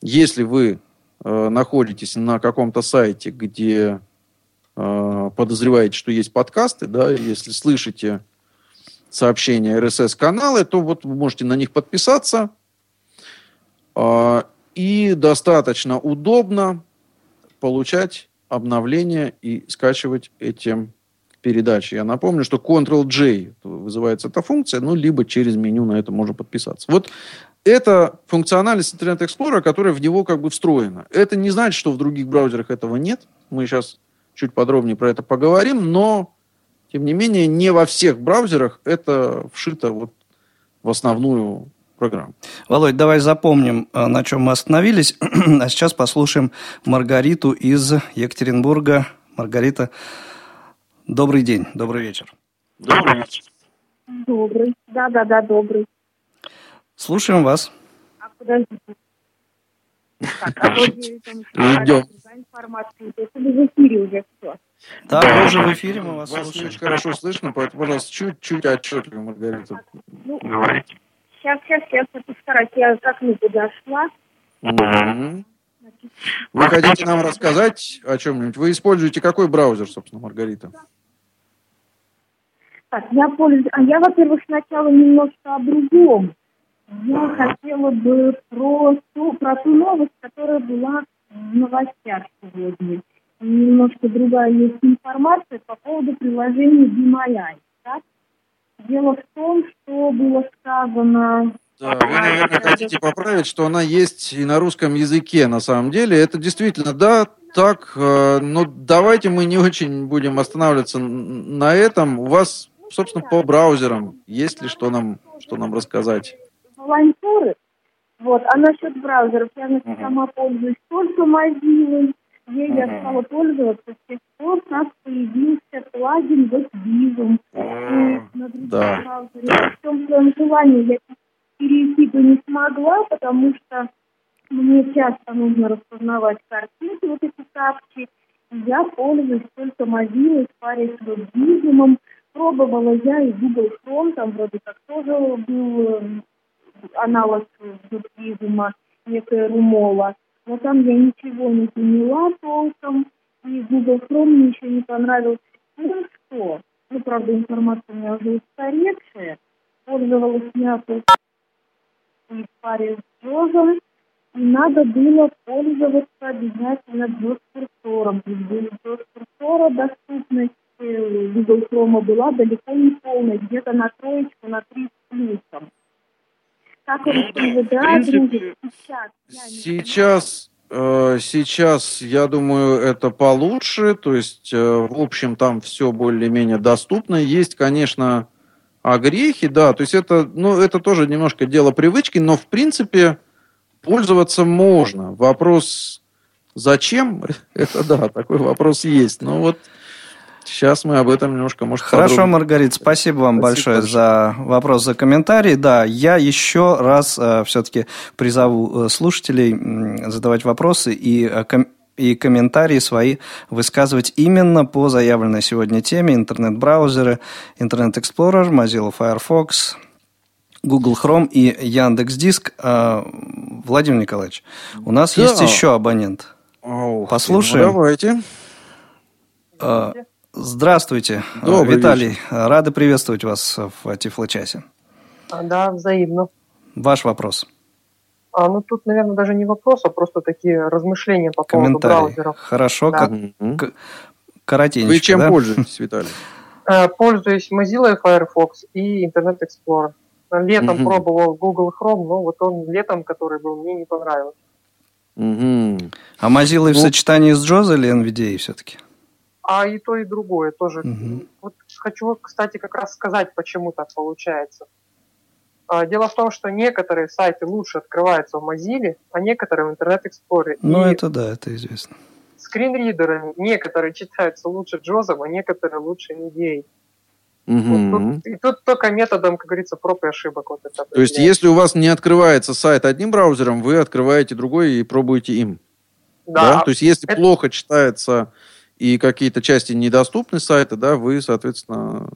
если вы э, находитесь на каком-то сайте, где э, подозреваете, что есть подкасты, да, если слышите сообщения RSS-каналы, то вот вы можете на них подписаться. А, и достаточно удобно получать обновления и скачивать эти передачи. Я напомню, что Ctrl-J вызывается эта функция, ну, либо через меню на это можно подписаться. Вот это функциональность Internet Explorer, которая в него как бы встроена. Это не значит, что в других браузерах этого нет. Мы сейчас чуть подробнее про это поговорим, но тем не менее, не во всех браузерах это вшито вот в основную программу. Володь, давай запомним, э, на чем мы остановились. а сейчас послушаем Маргариту из Екатеринбурга. Маргарита, добрый день, добрый вечер. Добрый вечер. Добрый, да-да-да, добрый. Слушаем вас. А подождите. Так, а Ждем. Информацию. Это в эфире уже все. Да, мы уже в эфире, мы вас, вас слушаем. очень хорошо слышно, поэтому, пожалуйста, чуть-чуть отчетливо, Маргарита. Ну, Говорите. Сейчас, сейчас, сейчас, я постараюсь. Я к окну подошла. Угу. Вы хотите нам рассказать о чем-нибудь? Вы используете какой браузер, собственно, Маргарита? Так, я пользуюсь... А я, во-первых, сначала немножко о другом. Я хотела бы про ту, про ту новость, которая была в новостях сегодня немножко другая есть информация по поводу приложения Be Так? Дело в том, что было сказано... Да, вы, наверное, хотите поправить, что она есть и на русском языке, на самом деле. Это действительно, да, так, э, но давайте мы не очень будем останавливаться на этом. У вас, собственно, по браузерам есть ли что нам, что нам рассказать? Волонтеры, вот, а насчет браузеров, я uh-huh. сама пользуюсь только Mozilla, Ей uh-huh. я стала пользоваться с тех пор, как появился плагин WebVisum. Uh-huh. Да. В том своем желании я перейти бы не смогла, потому что мне часто нужно распознавать картинки, вот эти капчи. Я пользуюсь только в паре с WebVisum. Пробовала я и Google Chrome, там вроде как тоже был эм, аналог WebVisum, некая Румола но там я ничего не поняла толком, и Google Chrome мне еще не понравился. Ну что, ну, правда, информация у меня уже устаревшая, пользовалась я в паре с Джозом, и надо было пользоваться обязательно джос-курсором. Без джос-курсора доступность э, Google Chrome была далеко не полная, где-то на троечку, на три. Как он ну, принципе, сейчас? Сейчас, э, сейчас, я думаю, это получше. То есть, э, в общем, там все более-менее доступно. Есть, конечно, огрехи, да. То есть это, ну, это тоже немножко дело привычки, но в принципе пользоваться можно. Вопрос, зачем? Это да, такой вопрос есть. Но вот Сейчас мы об этом немножко, может, Хорошо, подробнее. Маргарит, спасибо вам спасибо большое большое. за вопрос, за комментарий. Да, я еще раз э, все-таки призову э, слушателей э, задавать вопросы и э, ком и комментарии свои высказывать именно по заявленной сегодня теме интернет-браузеры, Internet Explorer, Mozilla Firefox, Google Chrome и Яндекс Диск. А, Владимир Николаевич, у нас да. есть еще абонент. Ох, Послушаем. Ну, давайте. А, здравствуйте, Добрый Виталий. Вечер. Рады приветствовать вас в Тифло-часе. Да, взаимно. Ваш вопрос. А, ну, тут, наверное, даже не вопрос, а просто такие размышления по поводу браузеров. Хорошо, да. как, коротенько. Вы чем да? пользуетесь, Виталий? Э, пользуюсь Mozilla Firefox и Internet Explorer. Летом угу. пробовал Google Chrome, но вот он летом, который был, мне не понравился. Угу. А Mozilla ну, в сочетании с JAWS или NVDA все-таки? А и то, и другое тоже. Угу. Вот хочу, кстати, как раз сказать, почему так получается. А, дело в том, что некоторые сайты лучше открываются в Mozilla, а некоторые в Internet Explorer. Ну, и это да, это известно. Скринридерами некоторые читаются лучше Джозом, а некоторые лучше NVDA. Угу. Вот тут, и тут только методом, как говорится, проб и ошибок. Вот это То есть, если у вас не открывается сайт одним браузером, вы открываете другой и пробуете им. Да. да? То есть, если это... плохо читается и какие-то части недоступны сайта, да, вы, соответственно,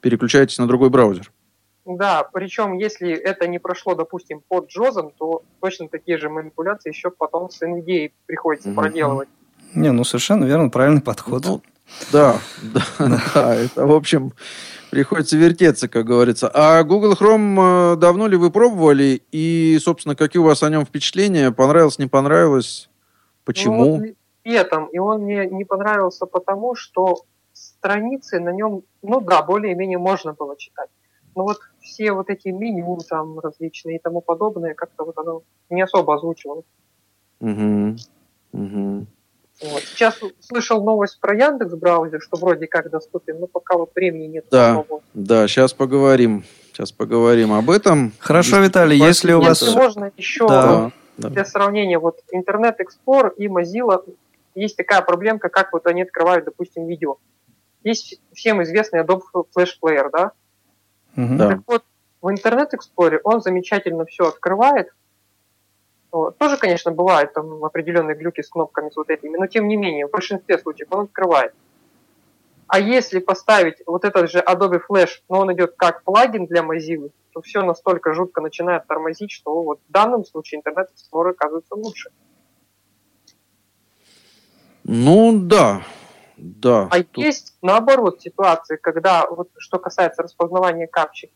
переключаетесь на другой браузер. Да, причем если это не прошло, допустим, под Джозом, то точно такие же манипуляции еще потом с NVDA приходится mm-hmm. проделывать. Не, ну совершенно верно, правильный подход. Ну, да, да, да, это, в общем, приходится вертеться, как говорится. А Google Chrome э, давно ли вы пробовали? И, собственно, какие у вас о нем впечатления? Понравилось, не понравилось? Почему? Ну, летом. И он мне не понравился потому, что страницы на нем, ну да, более-менее можно было читать. Но вот все вот эти меню там различные и тому подобное, как-то вот оно не особо озвучивалось. Угу. Угу. Вот. Сейчас слышал новость про Яндекс браузер, что вроде как доступен, но пока вот времени нет. Да, да, сейчас поговорим. Сейчас поговорим об этом. Хорошо, Виталий, если у вас... Если можно еще да, для да. сравнения, вот Internet Explorer и Mozilla, есть такая проблемка, как вот они открывают, допустим, видео. Есть всем известный Adobe Flash Player, да? Угу. Так вот, в Internet Explorer он замечательно все открывает, вот. Тоже, конечно, бывают там определенные глюки с кнопками с вот этими, но тем не менее, в большинстве случаев он открывает. А если поставить вот этот же Adobe Flash, но он идет как плагин для Mozilla, то все настолько жутко начинает тормозить, что вот в данном случае Internet Explorer оказывается лучше. Ну да, да. А тут... есть наоборот ситуации, когда вот что касается распознавания капчи,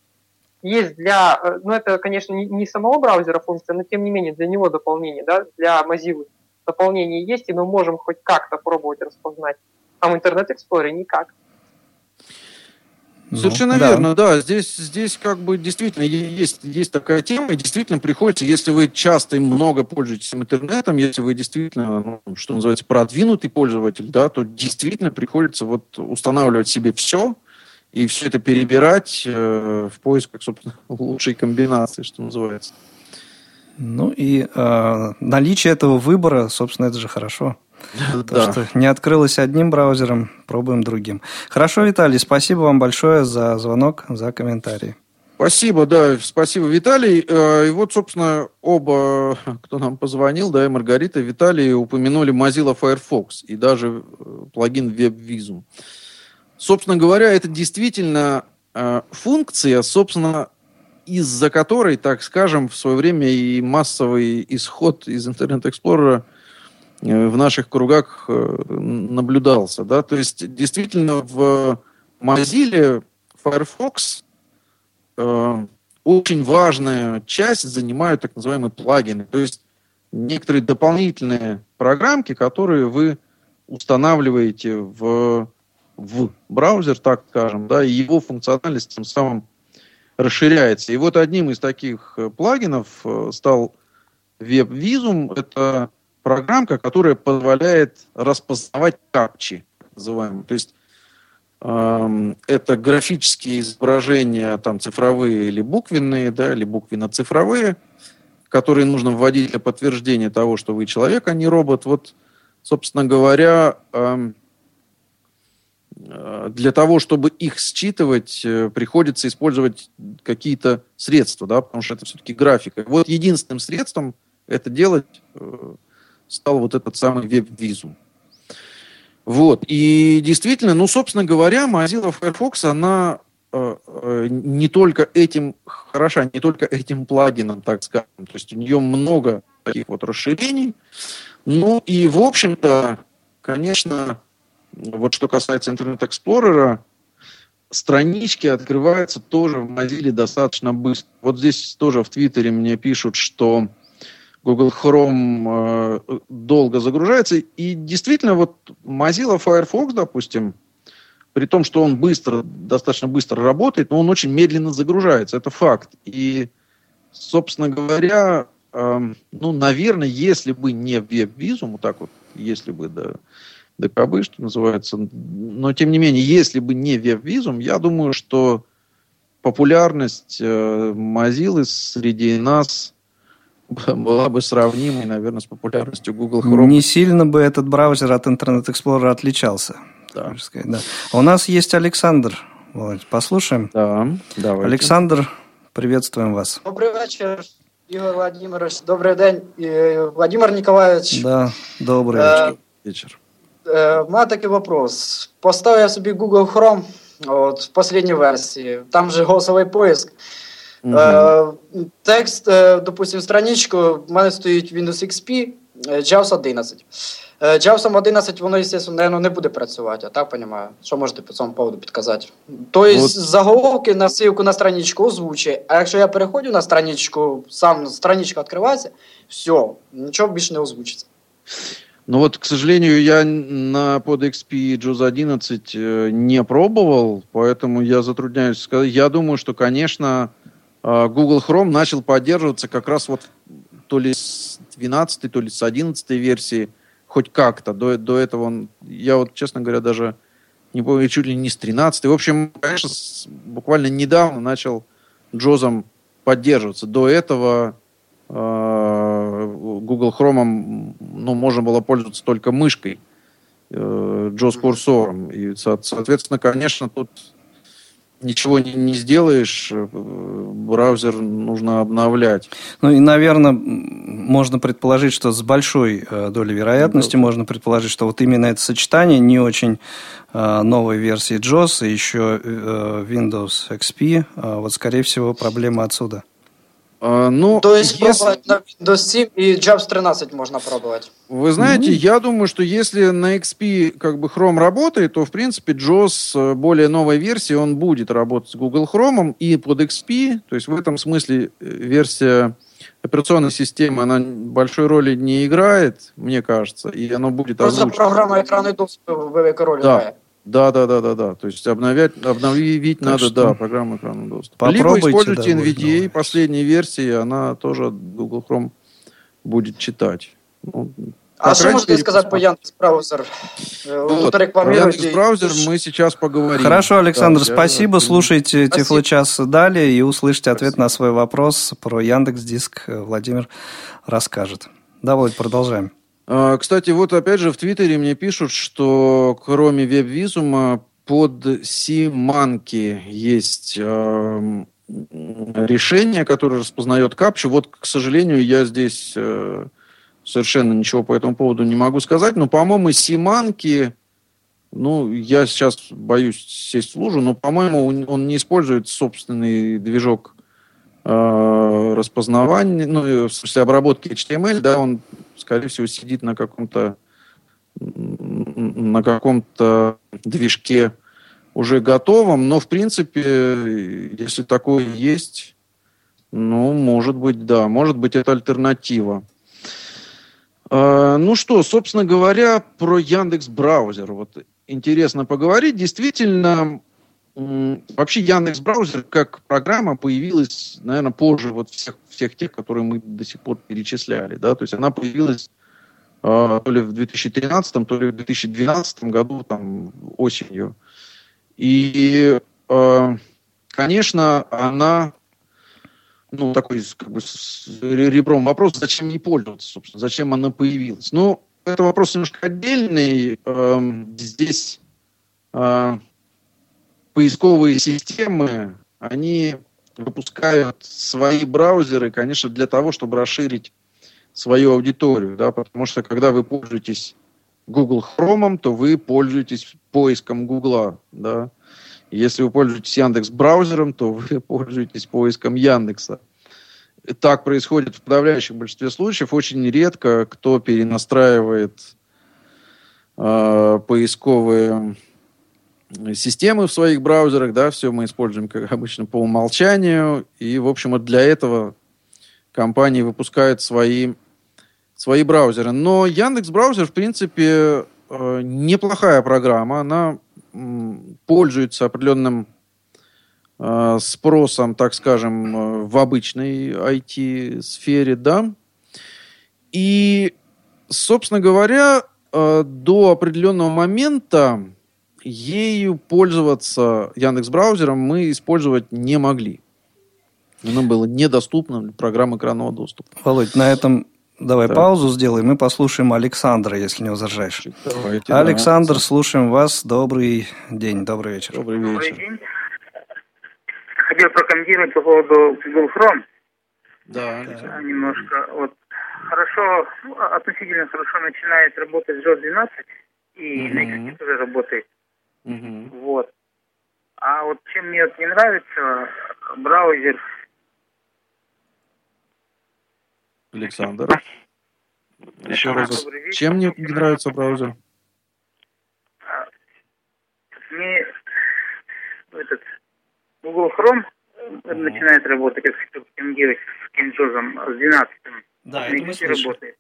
есть для, э, ну это, конечно, не самого браузера функция, но тем не менее для него дополнение, да, для Mozilla дополнение есть, и мы можем хоть как-то пробовать распознать. А в Internet Explorer никак. Ну, Совершенно да. верно, да. Здесь, здесь как бы действительно есть, есть такая тема, и действительно приходится, если вы часто и много пользуетесь интернетом, если вы действительно, ну, что называется, продвинутый пользователь, да, то действительно приходится вот устанавливать себе все, и все это перебирать э, в поисках, собственно, лучшей комбинации, что называется. Ну и э, наличие этого выбора, собственно, это же хорошо. То, что не открылось одним браузером, пробуем другим. Хорошо, Виталий, спасибо вам большое за звонок, за комментарий. Спасибо, да, спасибо, Виталий. Э, и вот, собственно, оба, кто нам позвонил, да, и Маргарита, и Виталий упомянули Mozilla Firefox и даже э, плагин WebVisum. Собственно говоря, это действительно э, функция, собственно, из-за которой, так скажем, в свое время и массовый исход из Internet Explorer э, в наших кругах э, наблюдался. Да? То есть, действительно, в Mozilla Firefox э, очень важная часть занимают так называемые плагины. То есть, некоторые дополнительные программки, которые вы устанавливаете в в браузер, так скажем, да, и его функциональность тем самым расширяется. И вот одним из таких э, плагинов э, стал WebVisum. Это программка, которая позволяет распознавать капчи, называемые. То есть э, это графические изображения, там цифровые или буквенные, да, или буквенно-цифровые, которые нужно вводить для подтверждения того, что вы человек, а не робот. Вот, собственно говоря, э, Э, для того, чтобы их считывать, э, приходится использовать какие-то средства, да, потому что это все-таки графика. Вот единственным средством это делать э, стал вот этот самый веб-визум. Вот. И действительно, ну, собственно говоря, Mozilla Firefox, она э, э, не только этим хороша, не только этим плагином, так скажем. То есть у нее много таких вот расширений. Ну и, в общем-то, конечно, вот что касается Internet Explorer, странички открываются тоже в Mozilla достаточно быстро. Вот здесь тоже в Твиттере мне пишут, что Google Chrome э, долго загружается. И действительно, вот Mozilla Firefox, допустим, при том, что он быстро, достаточно быстро работает, но он очень медленно загружается. Это факт. И, собственно говоря, э, ну, наверное, если бы не веб-визум, вот так вот, если бы, да, ДКБ, что называется, но, тем не менее, если бы не веб-визум, я думаю, что популярность э, Mozilla среди нас была бы сравнимой, наверное, с популярностью Google Chrome. Не сильно бы этот браузер от Internet Explorer отличался. Да. Сказать, да. А у нас есть Александр. Володь, послушаем? Да, давайте. Александр, приветствуем вас. Добрый вечер, Игорь Владимирович. Добрый день, Владимир Николаевич. Да, добрый вечер. вечер. У мене такий вопрос. Поставив я собі Google Chrome от, в последній версії. Там же голосовий поиск. Угу. Текст, допустим, страничку, в мене стоїть Windows XP, JAWS 11. JAWS 11, воно, звісно, не буде працювати, я так розумію? Що можете по цьому поводу підказати? Тобто вот. заголовки на ссылку на страничку озвучує, а якщо я переходжу на страничку, сам страничка відкривається, все, нічого більше не озвучиться. Ну вот, к сожалению, я на под XP JAWS 11 не пробовал, поэтому я затрудняюсь сказать. Я думаю, что, конечно, а, Google Chrome начал поддерживаться как раз вот то ли с 12, то ли с 11 версии, хоть как-то. До, до этого он, я вот, честно говоря, даже не помню, чуть ли не с 13. В общем, конечно, с, буквально недавно начал Джозом поддерживаться. До этого э, Google Chrome ну, можно было пользоваться только мышкой, э, Джоз курсором. И, соответственно, конечно, тут ничего не, не сделаешь, э, браузер нужно обновлять. Ну и, наверное, можно предположить, что с большой э, долей вероятности да. можно предположить, что вот именно это сочетание не очень э, новой версии JOS и еще Windows XP, вот, скорее всего, проблема отсюда. А, ну, То есть если... пробовать на Windows 7 и JAWS 13 можно пробовать? Вы знаете, mm-hmm. я думаю, что если на XP как бы Chrome работает, то, в принципе, JOS э, более новой версии, он будет работать с Google Chrome и под XP. То есть в этом смысле э, версия операционной системы, она большой роли не играет, мне кажется, и оно будет Просто озвучено. программа экранный доступ великой роли да. играет. Да, да, да, да, да. То есть обновлять, обновить так надо, что? да, программу экранного доступа. Либо используйте да, NVDA, последней версии, она тоже Google Chrome будет читать. Ну, а что можете сказать по Яндекс браузер? Э, вот. Яндекс браузер мы сейчас поговорим. Хорошо, Александр, да, спасибо. Я... Слушайте Тифлочас далее и услышите ответ спасибо. на свой вопрос про Яндекс Диск. Владимир расскажет. Да, Володь, продолжаем. А, кстати, вот опять же в Твиттере мне пишут, что кроме веб-визума под Симанки есть э, решение, которое распознает капчу. Вот, к сожалению, я здесь э, совершенно ничего по этому поводу не могу сказать, но, по-моему, Симанки, ну, я сейчас боюсь сесть в лужу, но, по-моему, он не использует собственный движок э, распознавания, ну, в смысле обработки HTML, да, он скорее всего, сидит на каком-то на каком-то движке уже готовом, но в принципе, если такое есть, ну, может быть, да, может быть, это альтернатива. А, ну что, собственно говоря, про Яндекс браузер. Вот интересно поговорить. Действительно, вообще Яндекс браузер как программа появилась, наверное, позже вот всех всех тех, которые мы до сих пор перечисляли. Да? То есть она появилась э, то ли в 2013, то ли в 2012 году, там, осенью. И, э, конечно, она ну, такой как бы с ребром вопрос, зачем ей пользоваться, собственно, зачем она появилась. Ну, это вопрос немножко отдельный. Э, здесь э, поисковые системы, они выпускают свои браузеры, конечно, для того, чтобы расширить свою аудиторию, да, потому что когда вы пользуетесь Google Chrome, то вы пользуетесь поиском Google, да, Если вы пользуетесь Яндекс браузером, то вы пользуетесь поиском Яндекса. Так происходит в подавляющем большинстве случаев. Очень редко кто перенастраивает э, поисковые системы в своих браузерах, да, все мы используем, как обычно, по умолчанию. И, в общем, вот для этого компании выпускают свои, свои браузеры. Но Яндекс браузер, в принципе, э, неплохая программа. Она пользуется определенным э, спросом, так скажем, э, в обычной IT-сфере, да. И, собственно говоря, до определенного момента ею пользоваться Яндекс браузером мы использовать не могли. Оно было недоступно для программ экранного доступа. Володь, на этом давай да. паузу сделаем и послушаем Александра, если не возражаешь. Давайте, Александр, да. слушаем вас. Добрый день, добрый вечер. Добрый вечер. Добрый день. Хотел прокомментировать по поводу Google Chrome. Да. да. Немножко. Вот хорошо, ну, относительно хорошо начинает работать JOS 12 и угу. на тоже работает. Угу. Вот. А вот чем мне вот не нравится, браузер... Александр. Еще раз. Чем мне не нравится браузер? А, мне этот Google Chrome uh начинает работать, как с Кинджозом с 12 Да, это мы работает.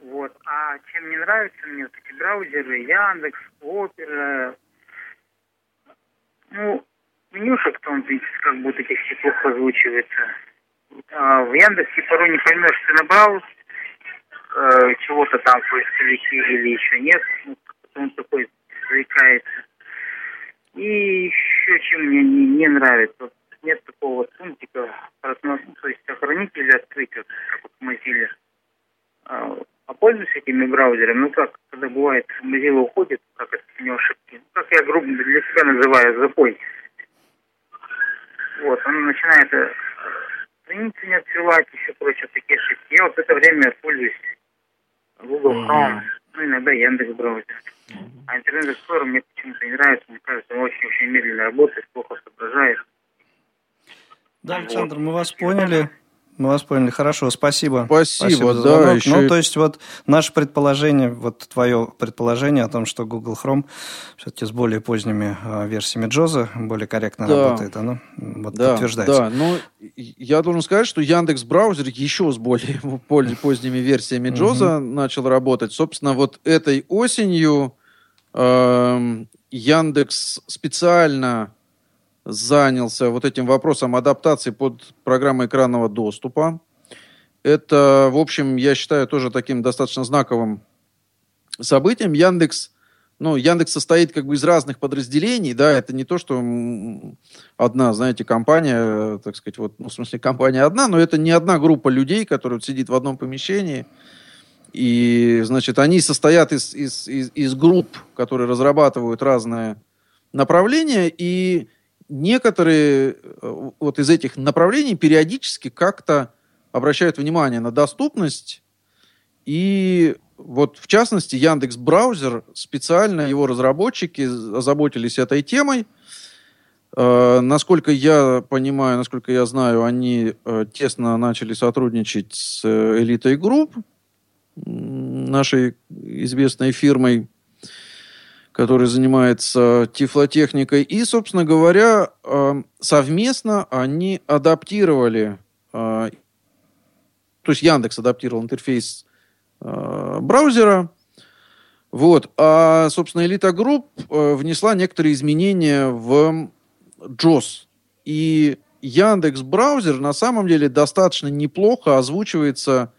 Вот. А чем не нравится мне вот эти браузеры, Яндекс, Опера, ну, менюшек там, в принципе, как будто технически плохо озвучивается. А в Яндексе порой не поймешь, ты набрал э, чего-то там в поисковике или еще нет. Ну, потом такой заикается. И еще чем мне не, не нравится, вот нет такого вот пунктика, то есть сохранить или открыть, вот, как вот в Mozilla. А, а пользуюсь этими браузерами, ну как, когда бывает, Mozilla уходит, как это него я грубо для себя называю, запой. Вот, он начинает э, страницы не открывать, еще прочее, такие ошибки. Я вот это время пользуюсь Google Chrome, ну, иногда Яндекс браузер. А интернет Explorer мне почему-то не нравится, мне кажется, он очень-очень медленно работает, плохо соображает. Да, Александр, вот. мы вас поняли. Мы вас поняли. Хорошо, спасибо. Спасибо, спасибо да. Звонок. Еще... Ну, то есть, вот наше предположение, вот твое предположение о том, что Google Chrome все-таки с более поздними э, версиями Джоза более корректно да. работает, оно вот да, подтверждается. Да, но я должен сказать, что Яндекс браузер еще с более поздними версиями Джоза начал работать. Собственно, вот этой осенью э, Яндекс специально занялся вот этим вопросом адаптации под программы экранного доступа. Это, в общем, я считаю тоже таким достаточно знаковым событием. Яндекс, ну, Яндекс состоит как бы из разных подразделений, да, это не то, что одна, знаете, компания, так сказать, вот, ну, в смысле, компания одна, но это не одна группа людей, которая сидит в одном помещении, и, значит, они состоят из, из, из, из групп, которые разрабатывают разные направления, и некоторые э, вот из этих направлений периодически как-то обращают внимание на доступность. И вот в частности Яндекс Браузер специально его разработчики озаботились этой темой. Э, насколько я понимаю, насколько я знаю, они э, тесно начали сотрудничать с элитой групп, нашей известной фирмой который занимается тифлотехникой. И, собственно говоря, э, совместно они адаптировали, э, то есть Яндекс адаптировал интерфейс э, браузера, вот. А, собственно, Elite Group внесла некоторые изменения в JOS. И Яндекс браузер на самом деле достаточно неплохо озвучивается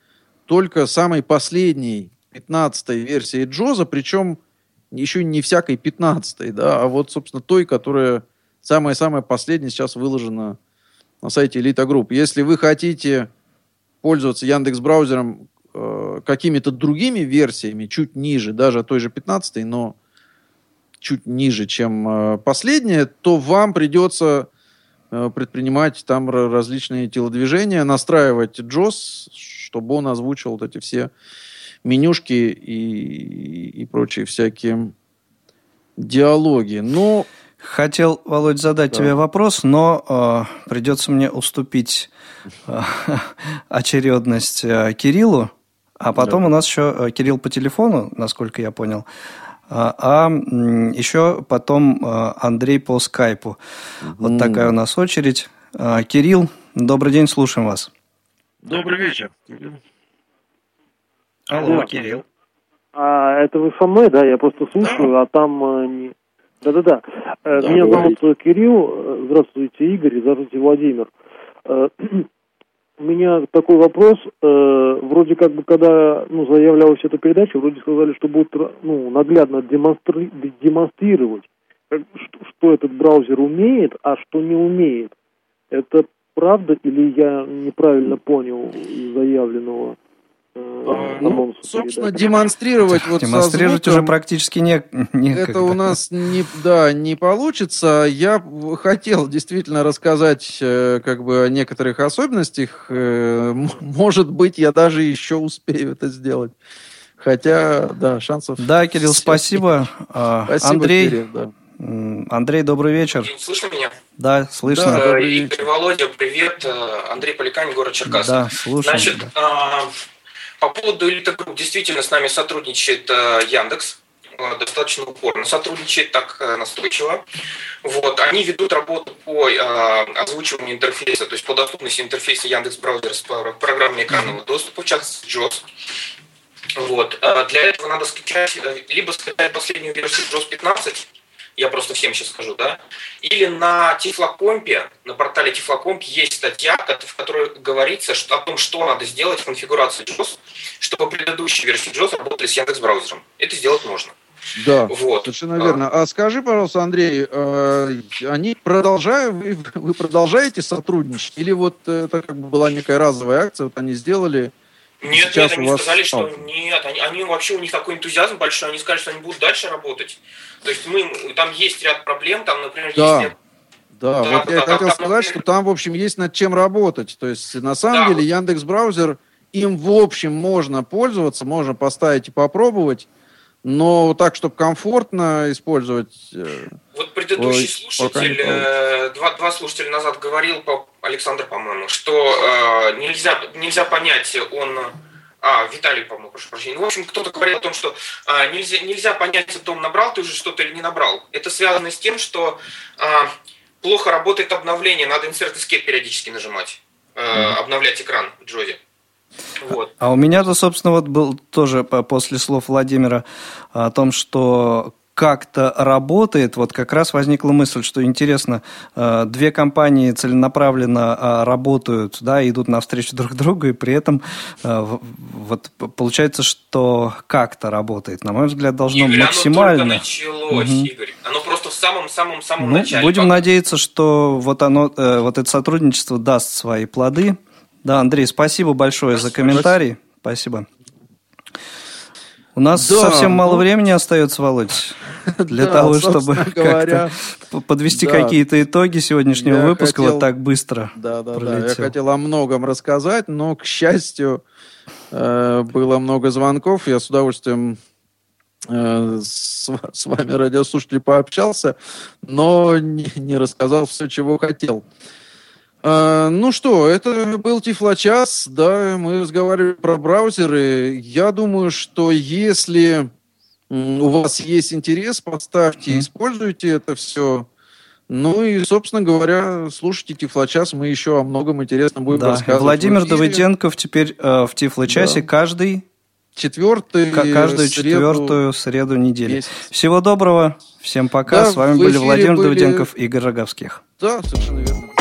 только самой последней 15 версии JOS, причем еще не всякой 15 да, а вот, собственно, той, которая самая-самая последняя сейчас выложена на сайте Elite Group. Если вы хотите пользоваться Яндекс браузером э, какими-то другими версиями, чуть ниже, даже той же 15 но чуть ниже, чем э, последняя, то вам придется э, предпринимать там различные телодвижения, настраивать JOS, чтобы он озвучил вот эти все менюшки и, и прочие всякие диалоги. Но Хотел, Володь, задать да. тебе вопрос, но э, придется мне уступить э, очередность э, Кириллу, а потом да. у нас еще э, Кирилл по телефону, насколько я понял, а, а еще потом э, Андрей по скайпу. Вот такая у нас очередь. Э, Кирилл, добрый день, слушаем вас. Добрый вечер. Алло, Кирилл. А это вы со мной, да? Я просто слушаю, да. а там э, не... Да-да-да. Э, да, Меня говорите. зовут Кирилл. Э, здравствуйте, Игорь. Здравствуйте, Владимир. У меня такой вопрос. Вроде как бы, когда ну, заявлялась эта передача, вроде сказали, что будут ну, наглядно демонстри... демонстрировать, что этот браузер умеет, а что не умеет. Это правда или я неправильно понял заявленного? Э, ну, собственно, демонстрировать вот демонстрировать звуком, уже практически не некогда. Это у нас не, да, не получится. Я хотел действительно рассказать э, как бы о некоторых особенностях. Э, может быть, я даже еще успею это сделать. Хотя, да, шансов... Да, Кирилл, спасибо. А, спасибо, Андрей, Кирилл, да. Андрей, добрый вечер. Слышно меня? Да, слышно. Да, Игорь, Володя, привет. Андрей Поликань, город Черкассы. Да, слушаю. Значит, да. По поводу Элита Групп, действительно с нами сотрудничает э, Яндекс, э, достаточно упорно сотрудничает, так э, настойчиво. Вот. Они ведут работу по э, озвучиванию интерфейса, то есть по доступности интерфейса Яндекс браузера с программой экранного доступа, в частности JAWS. Вот. Для этого надо скачать, либо скачать последнюю версию JAWS 15, я просто всем сейчас скажу, да, или на Тифлокомпе, на портале Тифлокомп есть статья, в которой говорится что, о том, что надо сделать в конфигурации JOS, чтобы предыдущие версии JOS работали с Яндекс браузером. Это сделать можно. Да, вот. совершенно верно. А скажи, пожалуйста, Андрей, э, они продолжают, вы, вы продолжаете сотрудничать? Или вот это как бы была некая разовая акция, вот они сделали, нет, Сейчас нет, они вас... сказали, что нет, они, они вообще у них такой энтузиазм большой, они сказали, что они будут дальше работать. То есть мы, там есть ряд проблем, там, например, да. есть да, да, вот да, я да, хотел да, сказать, что там, в общем, есть над чем работать. То есть, на самом да. деле, Яндекс браузер, им, в общем, можно пользоваться, можно поставить и попробовать, но так, чтобы комфортно использовать... Э, вот предыдущий ой, слушатель, э, два, два слушателя назад говорил, по, Александр, по-моему, что э, нельзя, нельзя понять, он а, Виталий, по-моему, прошу прощения. В общем, кто-то говорил о том, что а, нельзя, нельзя понять о том, набрал ты уже что-то или не набрал. Это связано с тем, что а, плохо работает обновление, надо insert escape периодически нажимать, а, обновлять экран в Джозе. Вот. А у меня-то, собственно, вот был тоже после слов Владимира о том, что как-то работает, вот как раз возникла мысль, что интересно, э, две компании целенаправленно э, работают, да, идут навстречу друг другу, и при этом э, вот получается, что как-то работает. На мой взгляд, должно Игорь, максимально... Оно началось, угу. Игорь. Оно просто в самом-самом-самом ну, начале. Будем надеяться, что вот оно, вот это сотрудничество даст свои плоды. Да, Андрей, спасибо большое спасибо. за комментарий. Спасибо. У нас да, совсем мало ну... времени остается, Володь, для да, того, чтобы как-то подвести да. какие-то итоги сегодняшнего я выпуска хотел... вот так быстро. Да, да, пролетел. да. Я хотел о многом рассказать, но, к счастью, э, было много звонков. Я с удовольствием э, с, с вами, радиослушатели, пообщался, но не, не рассказал все, чего хотел. А, ну что, это был Тифлочас, да, мы разговаривали про браузеры. Я думаю, что если у вас есть интерес, поставьте, используйте это все. Ну и, собственно говоря, слушайте Тифлочас, мы еще о многом интересном будем да. рассказывать. Владимир Давыденков теперь э, в Тифлочасе да. каждый четвертый каждую среду, четвертую среду недели. Месяц. Всего доброго, всем пока. Да, С вами были Владимир были... Давыденков и Игорь Роговских. Да, совершенно верно.